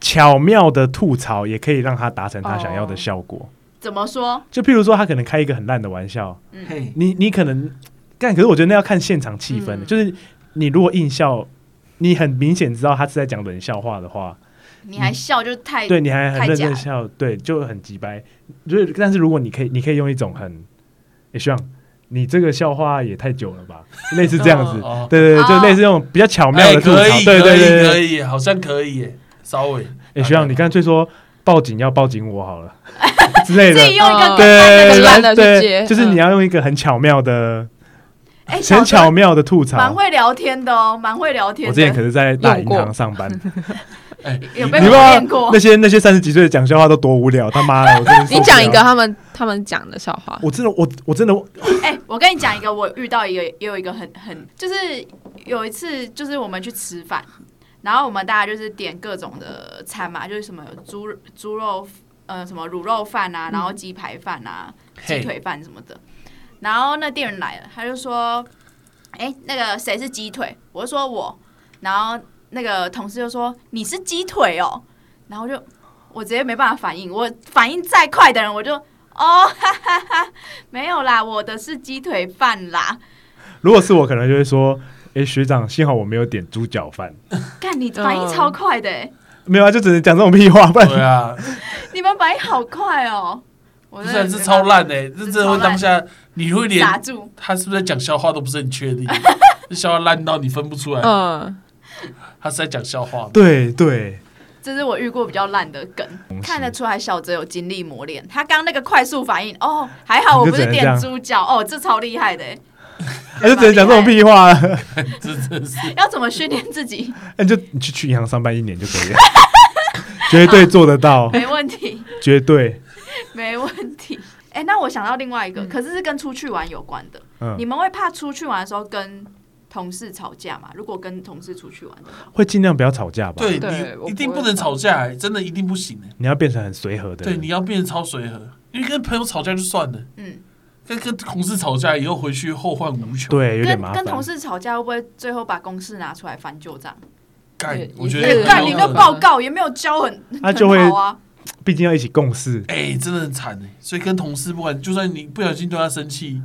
巧妙的吐槽也可以让他达成他想要的哦效果。怎么说？就譬如说，他可能开一个很烂的玩笑，嘿，你你可能干，可是我觉得那要看现场气氛的。嗯就是你如果硬笑，你很明显知道他是在讲冷笑话的话，你还笑就太对，你还很认真笑，对，就很急掰。就是，但是如果你可以，你可以用一种很，也希望你这个笑话也太久了吧，类似这样子，哦，对对对，哦就类似这种比较巧妙哎，的吐槽，可以，对可以，对对对。可以，好像可以耶，稍微。也希望你干脆说报警要报警我好了 之类的自，己用一个嗯更烂的对，烂的去对接就是嗯你要用一个很巧妙的、很巧妙的吐槽。蛮会聊天的哦，蛮会聊天的。我之前可是在大银行上班，哎，有被你不知道磨练过那。些那些三十几岁的讲笑话都多无聊，他妈的！我你讲一个，他们他们讲的笑话，我真的我我真的哎、我跟你讲一个，我遇到一个也有一个很很，就是有一次就是我们去吃饭，然后我们大家就是点各种的餐嘛，就是什么有猪猪肉呃什么卤肉饭啊，然后鸡排饭啊、鸡嘿，腿饭什么的。然后那店员来了，他就说：“哎、那个谁是鸡腿？”我就说我，然后那个同事就说：“你是鸡腿哦。”然后就我直接没办法反应，我反应再快的人我就哦 哈哈哈，没有啦，我的是鸡腿饭啦。如果是我，可能就会说：“哎、学长，幸好我没有点猪脚饭。看你反应超快的、欸，”没有啊，就只能讲这种屁话，不然对啊，你们反应好快哦。我不真的是是超烂哎，这真的会当下你会连。他是不是在讲笑话都不是很确定，这笑话烂到你分不出来，嗯，他是在讲笑话吗。对对，这是我遇过比较烂的梗，看得出来小泽有经历磨练。他刚那个快速反应，哦，还好我不是点猪脚，哦，这超厉害的欸。那就只能讲这种屁话，这真是 要怎么训练自己？那你就你去去银行上班一年就可以了，绝对做得到，没问题，绝对。没问题。哎、那我想到另外一个，可是是跟出去玩有关的，嗯你，们会怕出去玩的时候跟同事吵架吗？如果跟同事出去玩的话，会尽量不要吵架吧？对对一定不能吵架、欸，真的一定不行哎、你要变成很随和的对，你要变得超随和，因为跟朋友吵架就算了，嗯，跟跟同事吵架以后回去后患无穷。对，有点麻烦。跟跟同事吵架会不会最后把公事拿出来翻旧账？干，我觉得哎，干你那有报告也没有交很，他就会很好啊。毕竟要一起共事，哎、真的很惨哎、所以跟同事不管，就算你不小心对他生气，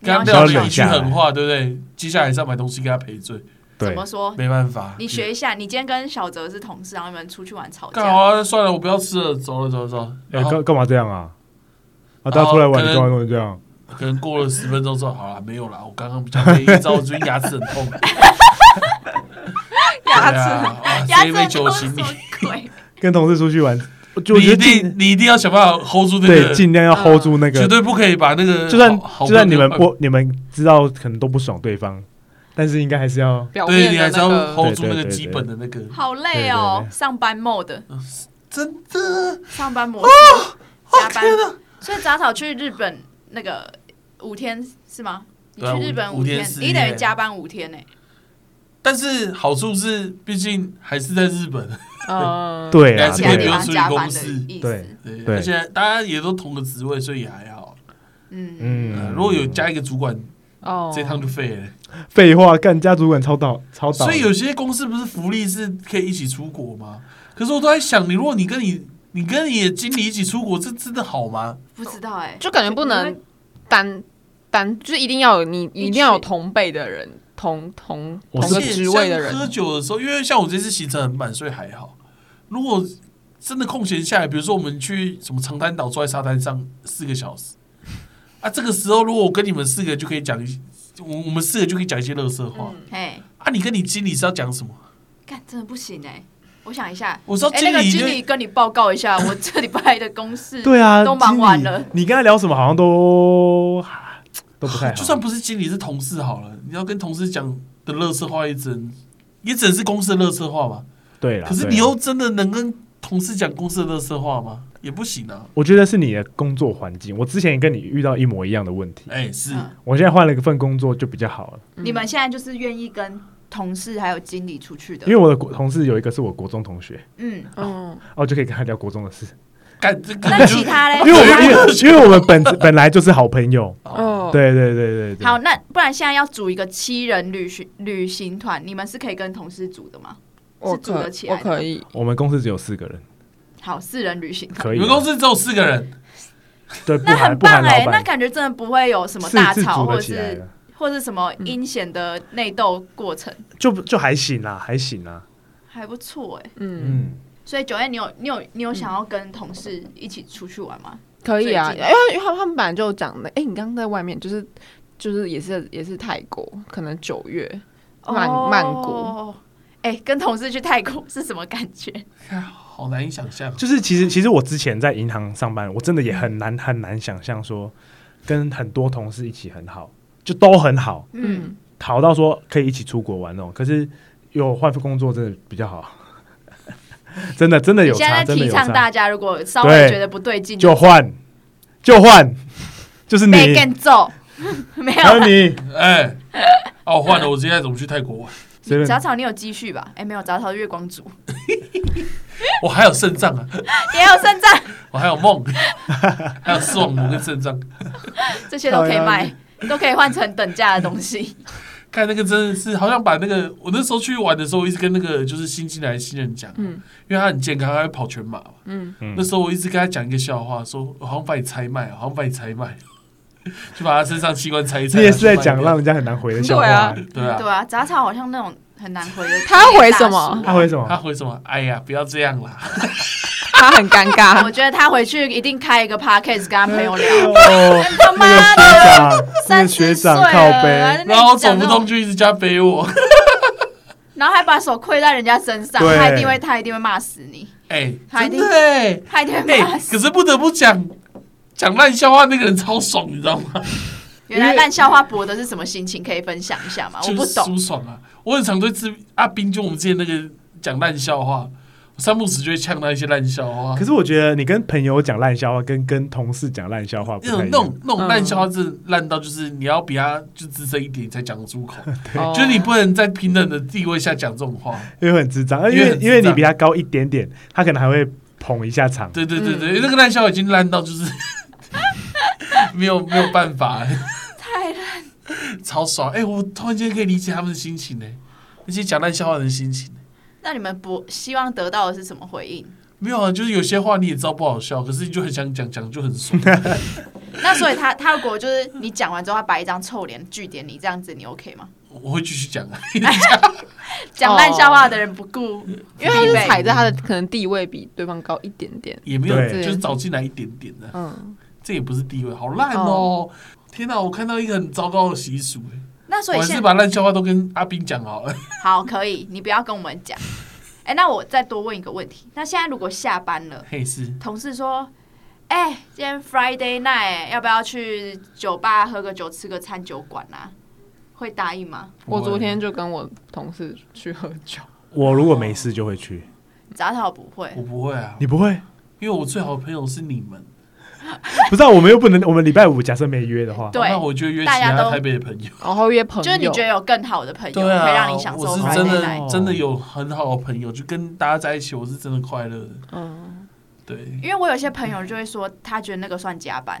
你要跟他不小忍心一句狠话，对不对？接下来是要买东西给他赔罪，对，怎么说？没办法。你学一下，你今天跟小泽是同事，然后你们出去玩吵架，啊，算了，我不要吃了，走了走了走了。哎，干干嘛这样啊？啊，大家出来玩，干嘛弄成这样？可能过了十分钟之后，好了，没有了，我刚刚比较累，你知道我最近牙齿很痛，牙齿牙这一杯齿都酒醒你。什么，鬼？跟同事出去玩，就你一定你一定要想办法 hold 住那对，尽量要 hold 住那个，绝对不可以把那个就算就算你们不你们知道可能都不爽对方，但是应该还是要表对你还是要面的那个 hold 住那个基本的那个，好累哦上班 mode，真的。上班模式，加班。所以杂草去日本那个五天是吗？你去日本五五天天，你等于加班五天呢。但是好处是，毕竟还是在日本，对啊，对是可以不用加班的出去公司意对思。对，而且大家也都同个职位，所以也还好。嗯，如果有加一个主管，哦，这趟就废了。废话，干家主管超倒超倒，所以有些公司不是福利是可以一起出国吗？可是我都在想，你如果你跟你你跟你的经理一起出国，这真的好吗？不知道哎，就感觉不能单单，就是一定要有你，一定要有同辈的人，同同同个职位的人喝。酒的时候，因为像我这次行程很满，所以还好。如果真的空闲下来，比如说我们去什么长滩岛，坐在沙滩上四个小时，啊，这个时候如果我跟你们四个就可以讲一，我我们四个就可以讲一些乐色话、嗯哎，啊。你跟你经理是要讲什么？干真的不行哎。我想一下，我说哎，那个经理就、经理跟你报告一下，我这礼拜的公事。对啊，都忙完了你跟他聊什么好像都 都不太好，就算不是经理是同事好了，你要跟同事讲的乐色话也只能也只能是公司的乐色话吧。对了，可是你又真的能跟同事讲公司的乐色话吗？也不行啊。我觉得是你的工作环境。我之前也跟你遇到一模一样的问题，哎、是。嗯我现在换了一份工作就比较好了，你们现在就是愿意跟同事还有经理出去的。因为，我的国同事有一个是我国中同学，嗯，嗯，哦，就可以跟他聊国中的事，干这个那其他嘞？因为我们因为因为我们本 本来就是好朋友，哦，对对对对对，好，那不然现在要组一个七人旅行旅行团，你们是可以跟同事组的吗？我是组得可起来的我可以，我们公司只有四个人，好，四人旅行。团，可以啊，你们公司只有四个人，对，不那含很棒哎、那感觉真的不会有什么大吵，或者是或者什么阴险的内斗过程，就就还行啦，还行啦，还不错哎、嗯，嗯，所以九月，你有你有你有想要跟同事一起出去玩吗？可以啊，因为因为他们他们本来就讲的，哎，你刚刚在外面就是就是也是也是泰国，可能九月曼曼谷，哦，哎、跟同事去泰国是什么感觉？好难以想象。就是其实其实我之前在银行上班，我真的也很难很难想象说跟很多同事一起很好，就都很好，嗯，嗯，好到说可以一起出国玩哦。可是有换份工作真的比较好，真的真的有差，现在在提真的有，倡大家，如果稍微对觉得不对劲，就换就换，就是你，被更揍，没有。啦。还有你，哎、哦，换了，我现在怎么去泰国玩？随便杂草，你有积蓄吧？哎、没有，杂草是月光族，我还有肾脏啊，也有肾脏，我还有梦，还有视网膜跟肾脏。这些都可以卖，都可以换成等价的东西。看那个真的是好像把那个我那时候去玩的时候，我一直跟那个就是新进来的新人讲，嗯因为他很健康，他会跑全马嘛。嗯，嗯那时候我一直跟他讲一个笑话，说我好像把你拆卖，好像把你拆卖，就把他身上器官拆一拆。你也是在讲让人家很难回的笑对啊话。对啊对，啊，杂草好像那种很难回的。他回什么他回什么他？回什么？哎呀，不要这样啦！他很尴尬 我，觉得他回去一定开一个 podcast 跟他朋友聊。哦，他妈的，那个学长，那三学岁长靠了，背，然后走不动，就一直加背我。然后还把手跪在人家身上，对他一定会，他一定会骂死你，哎，他一定真的哎他一定会骂哎，死可是不得不讲，讲烂笑话那个人超爽，你知道吗？原来烂笑话博的是什么心情？可以分享一下吗？我就是不懂。舒爽啊！我很常对吃阿斌，就我们之前那个讲烂笑话，三不时就会呛到一些烂笑话可。是我觉得你跟朋友讲烂笑话，跟跟同事讲烂笑话不太一样那种那种。那种烂笑话，是烂到就是你要比他就资深一点才讲得出口，哦就是你不能在平等的地位下讲这种话。因为很智障，因为因为你比他高一点点，他可能还会捧一下场。对对对嗯对，那个烂笑话已经烂到就是 没有没有办法，太烂。超爽。哎、我突然间可以理解他们的心情呢，那些讲烂笑话的心情。那你们不希望得到的是什么回应？没有啊，就是有些话你也知道不好笑，可是你就很想讲，讲就很爽。那所以他他如果就是你讲完之后，他摆一张臭脸据点你，这样子你 OK 吗？我会继续讲啊，讲烂笑话的人不顾，因为他是踩在他的可能地位比对方高一点点。也没有，就是找进来一点点的，嗯，这也不是地位，好烂哦！天哪，我看到一个很糟糕的习俗，那所以现把烂笑话都跟阿斌讲好了。好可以，你不要跟我们讲。哎、那我再多问一个问题，那现在如果下班了，嘿，是同事说，哎、今天 Friday night 要不要去酒吧喝个酒、吃个餐酒馆啊？会答应吗？我昨天就跟我同事去喝酒，我如果没事就会去，杂草不会我，不会啊，你不会？因为我最好的朋友是你们，不知道我们又不能，我们礼拜五假设没约的话，对那我就约其大家都他台北的朋友。然后约朋友，就是你觉得有更好的朋友对啊，可以让你享受我是真。的真的有很好的朋友，就跟大家在一起，我是真的快乐的。嗯，对，因为我有些朋友就会说，他觉得那个算加班，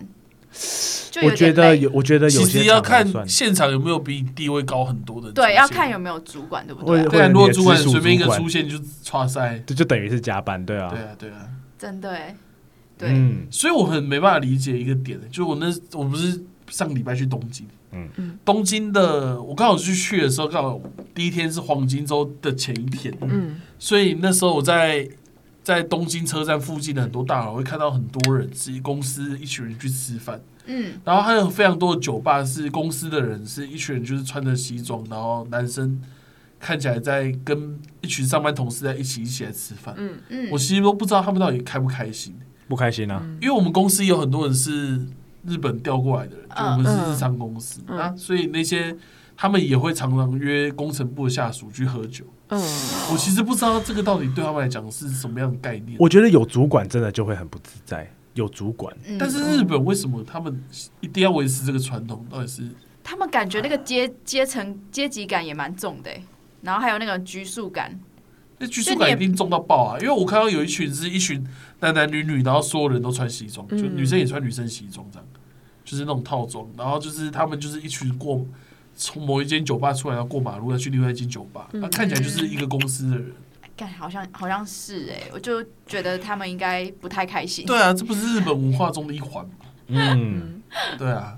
就我。觉得有，我觉得有其些实要看现场有没有比你地位高很多的人。对，要看有没有主管，对不对啊、对啊，如果主管随便一个出现就刷赛。这就等于是加班，对啊对，啊，对啊。真的哎，对，嗯，所以我很没办法理解一个点，就我那我不是上礼拜去东京，嗯。嗯。东京的我刚好去去的时候，刚好第一天是黄金周的前一天，嗯，所以那时候我在在东京车站附近的很多大楼会看到很多人是公司一群人去吃饭，嗯，然后还有非常多的酒吧是公司的人是一群人就是穿着西装，然后男生看起来在跟一群上班同事在一起一起来吃饭，嗯嗯。我其实都不知道他们到底开不开心。不开心啊，因为我们公司有很多人是日本调过来的人，就我们是日商公司、嗯。啊，所以那些他们也会常常约工程部的下属去喝酒。嗯，我其实不知道这个到底对他们来讲是什么样的概念。我觉得有主管真的就会很不自在，有主管，嗯。但是日本为什么他们一定要维持这个传统？到底是他们感觉那个阶阶层阶级感也蛮重的欸，然后还有那个拘束感，那拘束感一定重到爆啊！因为我看到有一群是一群男男女女，然后所有人都穿西装，就嗯女生也穿女生西装这样，就是那种套装。然后就是他们就是一群过从某一间酒吧出来要过马路要去另外一间酒吧，看起来就是一个公司的人。感好像好像是哎，我就觉得他们应该不太开心。对啊，这不是日本文化中的一环吗？嗯，对啊，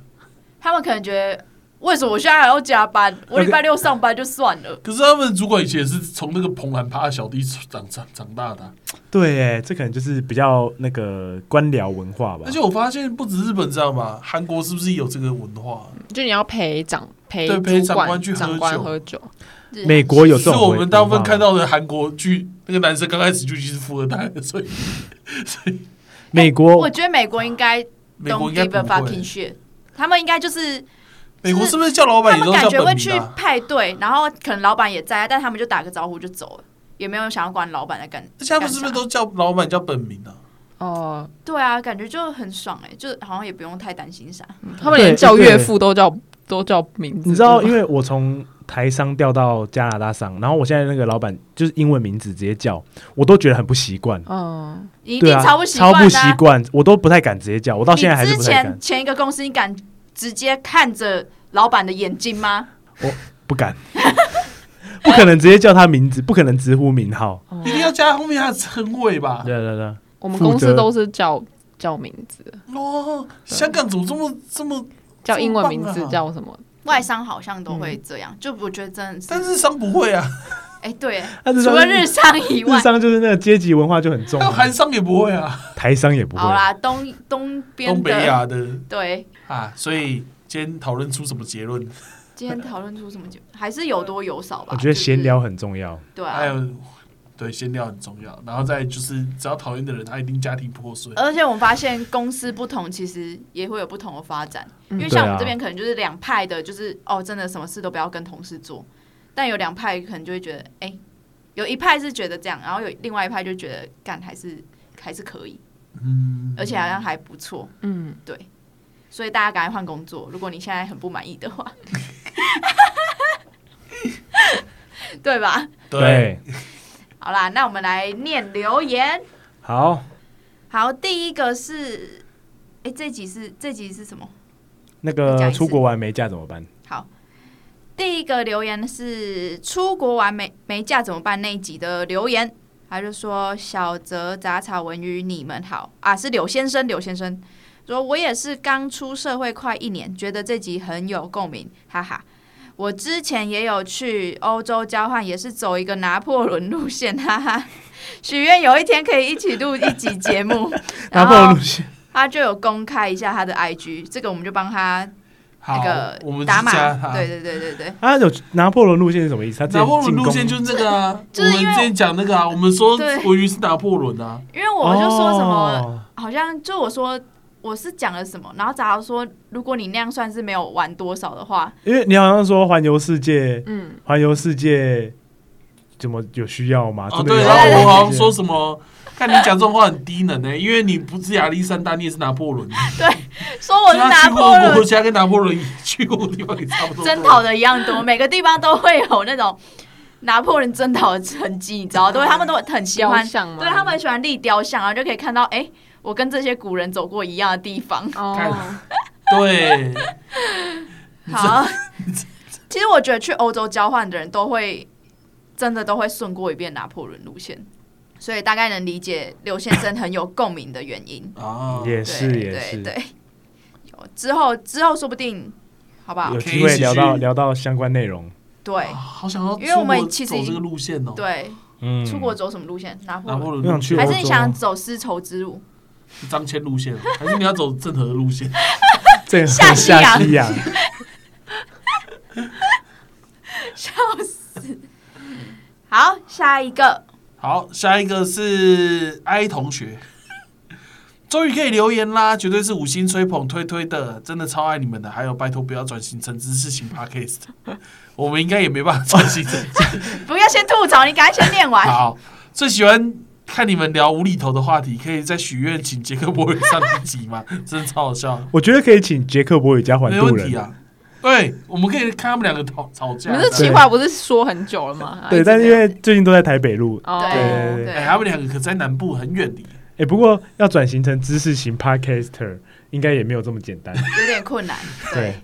他们可能觉得，为什么我现在还要加班？我礼拜六上班就算了。可是他们主管以前也是从那个蓬莱趴小弟长长长大的啊、对，哎，这可能就是比较那个官僚文化吧而且，我发现不止日本这样吧，韩国是不是也有这个文化？就你要陪长陪对陪长官去喝酒喝酒，美国有这是我们大部分看到到的韩国剧，那个男生刚开始就已经是富二代了，所以美国我觉得美国应该美国 don't 应该 give a 不 fucking 会。shit，他们应该就是美国是不是叫老板他们感觉会去？派对，然后可能老板也在，但他们就打个招呼就走了，也没有想要管老板在干。而且他们是不是都叫老板叫本名啊？哦，对啊，感觉就很爽哎，就好像也不用太担心啥。他们连叫岳父都叫都叫名字，你知道，因为为我从台商调到加拿大商，然后我现在那个老板就是英文名字直接叫，我都觉得很不习惯。嗯，你一定超不习惯超不习惯，我都不太敢直接叫，我到现在还是之不太敢前，前一个公司，你敢直接看着老板的眼睛吗？我不敢，不可能直接叫他名字，不可能直呼名号。哦一定要加后面他的称谓吧？对对对，我们公司都是叫叫名字，哦，香港怎么这么这么？叫英文名字叫什么？外商好像都会这样，就我觉得真的是，但是商不会啊，哎、对，除了日商以外日，商就是那个阶级文化就很重韩商也不会啊，台商也不会好。啦，东东边东北的亚的对，啊，所以今天讨论出什么结论？今天讨论出什么结？还是有多有少吧。我觉得就是闲聊很重要。对啊，还有对闲聊很重要，然后再就是只要讨厌的人，他一定家庭破碎。而且我们发现公司不同，其实也会有不同的发展。嗯因为像我们这边可能就是两派的，就是哦，真的什么事都不要跟同事做。但有两派可能就会觉得，哎、有一派是觉得这样，然后有另外一派就觉得干还是还是可以，嗯，而且好像还不错，嗯，对所以大家赶快换工作。如果你现在很不满意的话，对吧？对，好啦，那我们来念留言。好，好，第一个是，哎，这集是这集是什么？那个出国玩没假怎么办？好，第一个留言是出国玩没没假怎么办？那一集的留言，他就说小泽杂草文鱼你们好。啊，是柳先生，柳先生。说我也是刚出社会快一年，觉得这集很有共鸣，哈哈。我之前也有去欧洲交换，也是走一个拿破仑路线，哈哈。许愿有一天可以一起录一集节目，拿破仑路线，他就有公开一下他的 IG，这个我们就帮他好那个，我们打码去加，他对对对对对。啊，有拿破仑路线是什么意思？拿破仑路线就是这个啊，就是因为我们之前讲那个啊，我们说对文鱼是拿破仑啊，因为我就说什么，哦好像就我说我是讲了什么，然后假如说如果你那样算是没有玩多少的话，因为你好像说环游世界，嗯，环游世界怎么有需要吗？哦对，然后我好像说什么，看你讲这种话很低能呢，因为你不是亚历山大，你也是拿破仑，对说我是拿所以他去过破仑。的国家跟拿破仑去过的地方也差不多。多，征讨的一样多，每个地方都会有那种拿破仑征讨的痕迹，你知道，都会他们都很喜欢？对他们很喜欢立雕像，然后就可以看到，哎、我跟这些古人走过一样的地方。哦，对，好，其实我觉得去欧洲交换的人都会真的都会顺过一遍拿破仑路线，所以大概能理解刘先生很有共鸣的原因。啊，也是也是，对之后之后说不定好不好有？机会聊到聊到相关内容。对啊好想要，因为我们其实走这个路线哦，对，嗯，出国走什么路线？拿破仑，还是你想走丝绸之路？张骞路线，还是你要走郑和的路线？下西洋，笑死！好，下一个好，下一个是 I 同学，终于可以留言啦，绝对是五星吹捧推推的，真的超爱你们的。还有，拜托不要转型成知识型 podcast，我们应该也没办法转型成。不要先吐槽，你赶快先念完。好，最喜欢看你们聊无厘头的话题，可以在许愿请杰克伯尔上一集吗？真的超好笑，我觉得可以请杰克伯与加环没渡人。问题啊。对，我们可以看他们两个吵吵架。你们这计划不是说很久了吗？对，但是因为最近都在台北录，哦，对对哎，他们两个可在南部很远离。哎，不过要转型成知识型 podcaster，应该也没有这么简单。有点困难。对，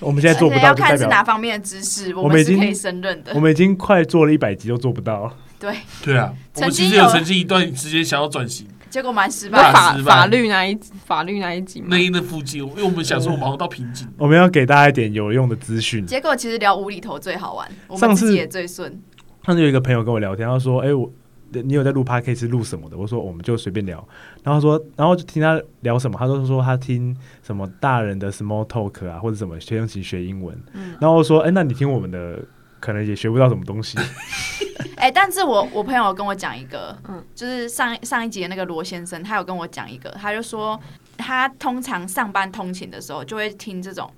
我们现在做不到，要看就代表是哪方面的知识，我我们已经可以胜任的我。们已经快做了一百集都做不到。对，对啊，我们其实有曾经一段时间想要转型，结果蛮失那败。法失败法律那一法律那一集吗那？那附近，因为我们想说我们好像到瓶颈。我们要给大家一点有用的资讯。结果其实聊无厘头最好玩，我上次自己也最顺。上次有一个朋友跟我聊天，他说：“哎、我你有在录 podcast 录什么的？”我说：“我们就随便聊。”然后他说，然后就听他聊什么，他都说他听什么大人的 small talk 啊，或者什么学用起学英文。嗯然后我说：“哎、那你听我们的，可能也学不到什么东西。哎、但是我我朋友跟我讲一个，嗯。就是上上一集的那个罗先生，他有跟我讲一个，他就说他通常上班通勤的时候就会听这种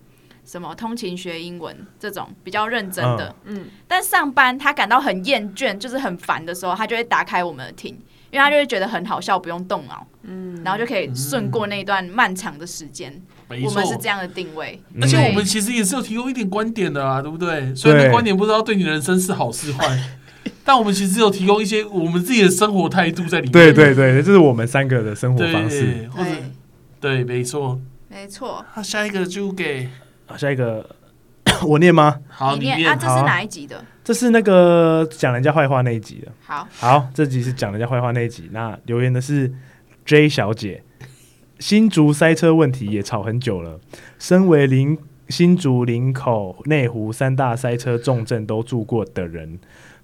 什么通勤学英文这种比较认真的，嗯，但上班他感到很厌倦，就是很烦的时候，他就会打开我们的听，因为他就会觉得很好笑，不用动脑，嗯，然后就可以顺过那一段漫长的时间。我们，是这样的定位，而且嗯我们其实也是有提供一点观点的啊，对不对？虽然对。那观点不知道对你的人生是好是坏，但我们其实有提供一些我们自己的生活态度在里面。对对对，这是我们三个的生活方式。对，或者对，没错。没错。那下一个就给好下一个我念吗？好，你念啊，念这是哪一集的？这是那个讲人家坏话那一集的。好，好，这集是讲人家坏话那一集。那留言的是 J 小姐，新竹塞车问题也吵很久了。身为林新竹林口内湖三大塞车重镇都住过的人，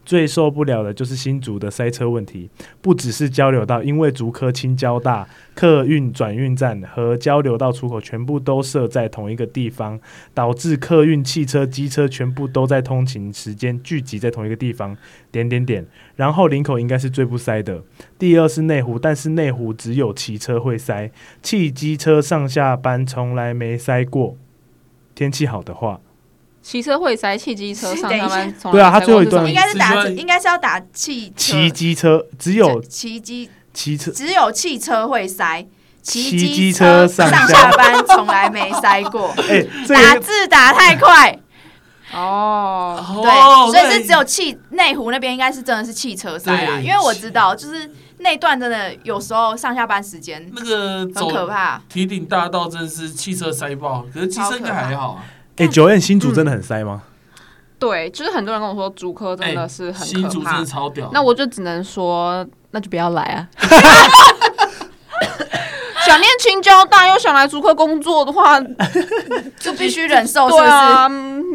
最受不了的就是新竹的塞车问题，不只是交流道，因为竹科青交大客运转运站和交流道出口全部都设在同一个地方，导致客运、汽车、机车全部都在通勤时间聚集在同一个地方。点点点。然后林口应该是最不塞的，第二是内湖，但是内湖只有骑车会塞，汽机车上下班从来没塞过。天气好的话，骑车会塞，汽机车上班从对啊他最后一段应该是打应该是要打汽车骑机车只有骑机骑车，只有汽车会塞，骑骑机机车上上下班从来没塞过。哎，这打字打太快，哦，对，哦所以是只有汽内湖那边应该是真的是汽车塞啊，因为我知道就是那段真的有时候上下班时间那个很可怕。提顶大道真的是汽车塞爆，可是汽车应该还好啊。哎，九燕新竹真的很塞吗？对，就是很多人跟我说竹科真的是很可怕新竹真的，超屌。那我就只能说，那就不要来啊。想念青交大又想来竹科工作的话，就必须忍受，是不是？对啊，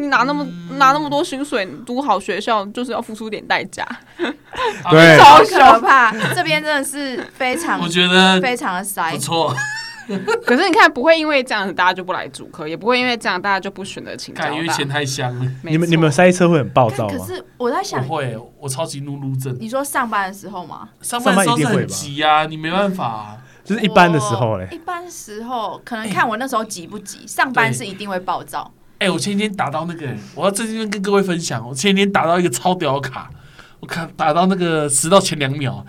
拿那么拿那么多薪水，读好学校就是要付出点代价。啊对超可怕，这边真的是非常我觉得非常的塞不。错，可是你看，不会因为这样子大家就不来主科，也不会因为这样大家就不选择请交大。因为钱太香了。你们你们塞车会很暴躁吗？但可是我在想我，会，我超级怒路症。你说上班的时候吗？上班的时候是很上班一定会吧急啊，你没办法啊。就是一般的时候嘞，一般时候可能看我那时候急不急，上班是一定会暴躁。哎、我前几天打到那个，我要在这边跟各位分享，我前几天打到一个超屌的卡，我看打到那个迟到前两秒，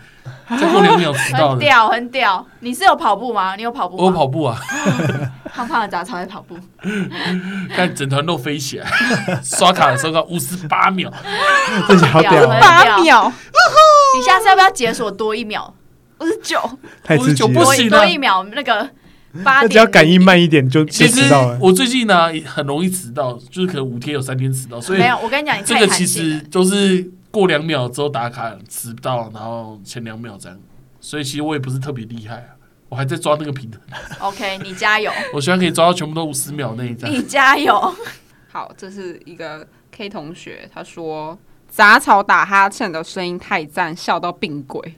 再过两秒迟到的。很屌，很屌！你是有跑步吗？你有跑步吗？我有跑步啊，胖胖的杂草在跑步，看整团肉飞起来，刷卡的时候到五十八秒，这好屌八秒，你下次要不要解锁多一秒？五十九，太刺激我了多不行啊多一秒那个八点，那只要感应慢一点就就其实。我最近呢、很容易迟到，就是可能五天有三天迟到，所以没有。我跟你讲，这个其。实都是过两秒之后打卡迟到，然后前两秒这样，所以其实我也不是特别厉害啊，我还在抓那个平衡，OK，你加油，我希望可以抓到全部都五十秒内这样。你加油。好，这是一个 K 同学，他说杂草打哈欠的声音太赞，笑到病鬼。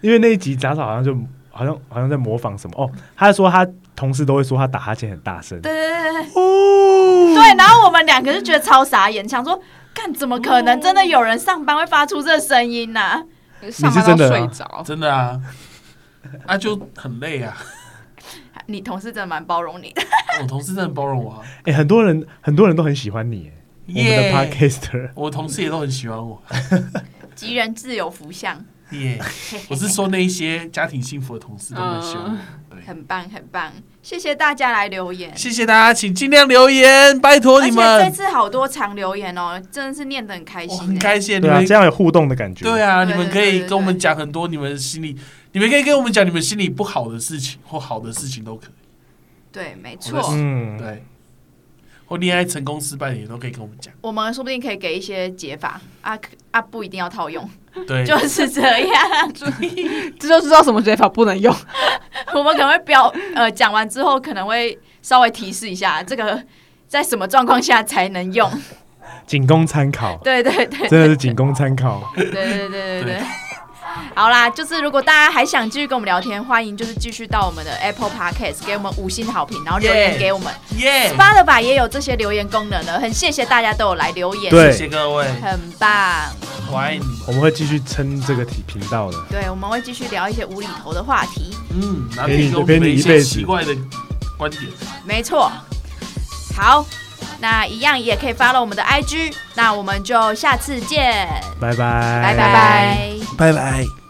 因为那一集杂草好像就好像好像在模仿什么哦，他说他同事都会说他打哈欠很大声对对对对哦，对，然后我们两个就觉得超傻眼，想说，干怎么可能？真的有人上班会发出这声音呢、上班到真的啊？睡着，真的啊，啊就很累啊。你同事真的蛮包容你的，我同事真的包容我、啊，哎，很多人很多人都很喜欢你，哎我们的 podcaster 我同事也都很喜欢我，吉人自有福相，耶、我是说那一些家庭幸福的同事都很喜欢。对，很棒很棒，谢谢大家来留言。谢谢大家，请尽量留言，拜托你们这次好多长留言哦，真的是念得很开心、欸。很开心。你对啊，们这样有互动的感觉。对啊，你们可以跟我们讲很多你们心里，你们可以跟我们讲你们心里不好的事情或好的事情都可以。对，没错，嗯，对，或恋爱成功失败的也都可以跟我们讲。我们说不定可以给一些解法啊啊，不一定要套用，对，就是这样。这就知道什么解法不能用。我们可能会表呃讲完之后，可能会稍微提示一下这个在什么状况下才能用。仅供参考，对对对真的是仅供参考。对对对对对对对。好啦，就是如果大家还想继续跟我们聊天，欢迎就是继续到我们的 Apple Podcast 给我们五星好评，然后留言给我们。耶，Spotify 也有这些留言功能的，很谢谢大家都有来留言，对谢谢各位，很棒。我爱你。我们会继续撑这个体频道的。对，我们会继续聊一些无厘头的话题，嗯，然后陪你提供陪你一些一辈子奇怪的观点。没错。好，那一样也可以 follow 我们的 IG，那我们就下次见，拜拜，拜拜。拜拜。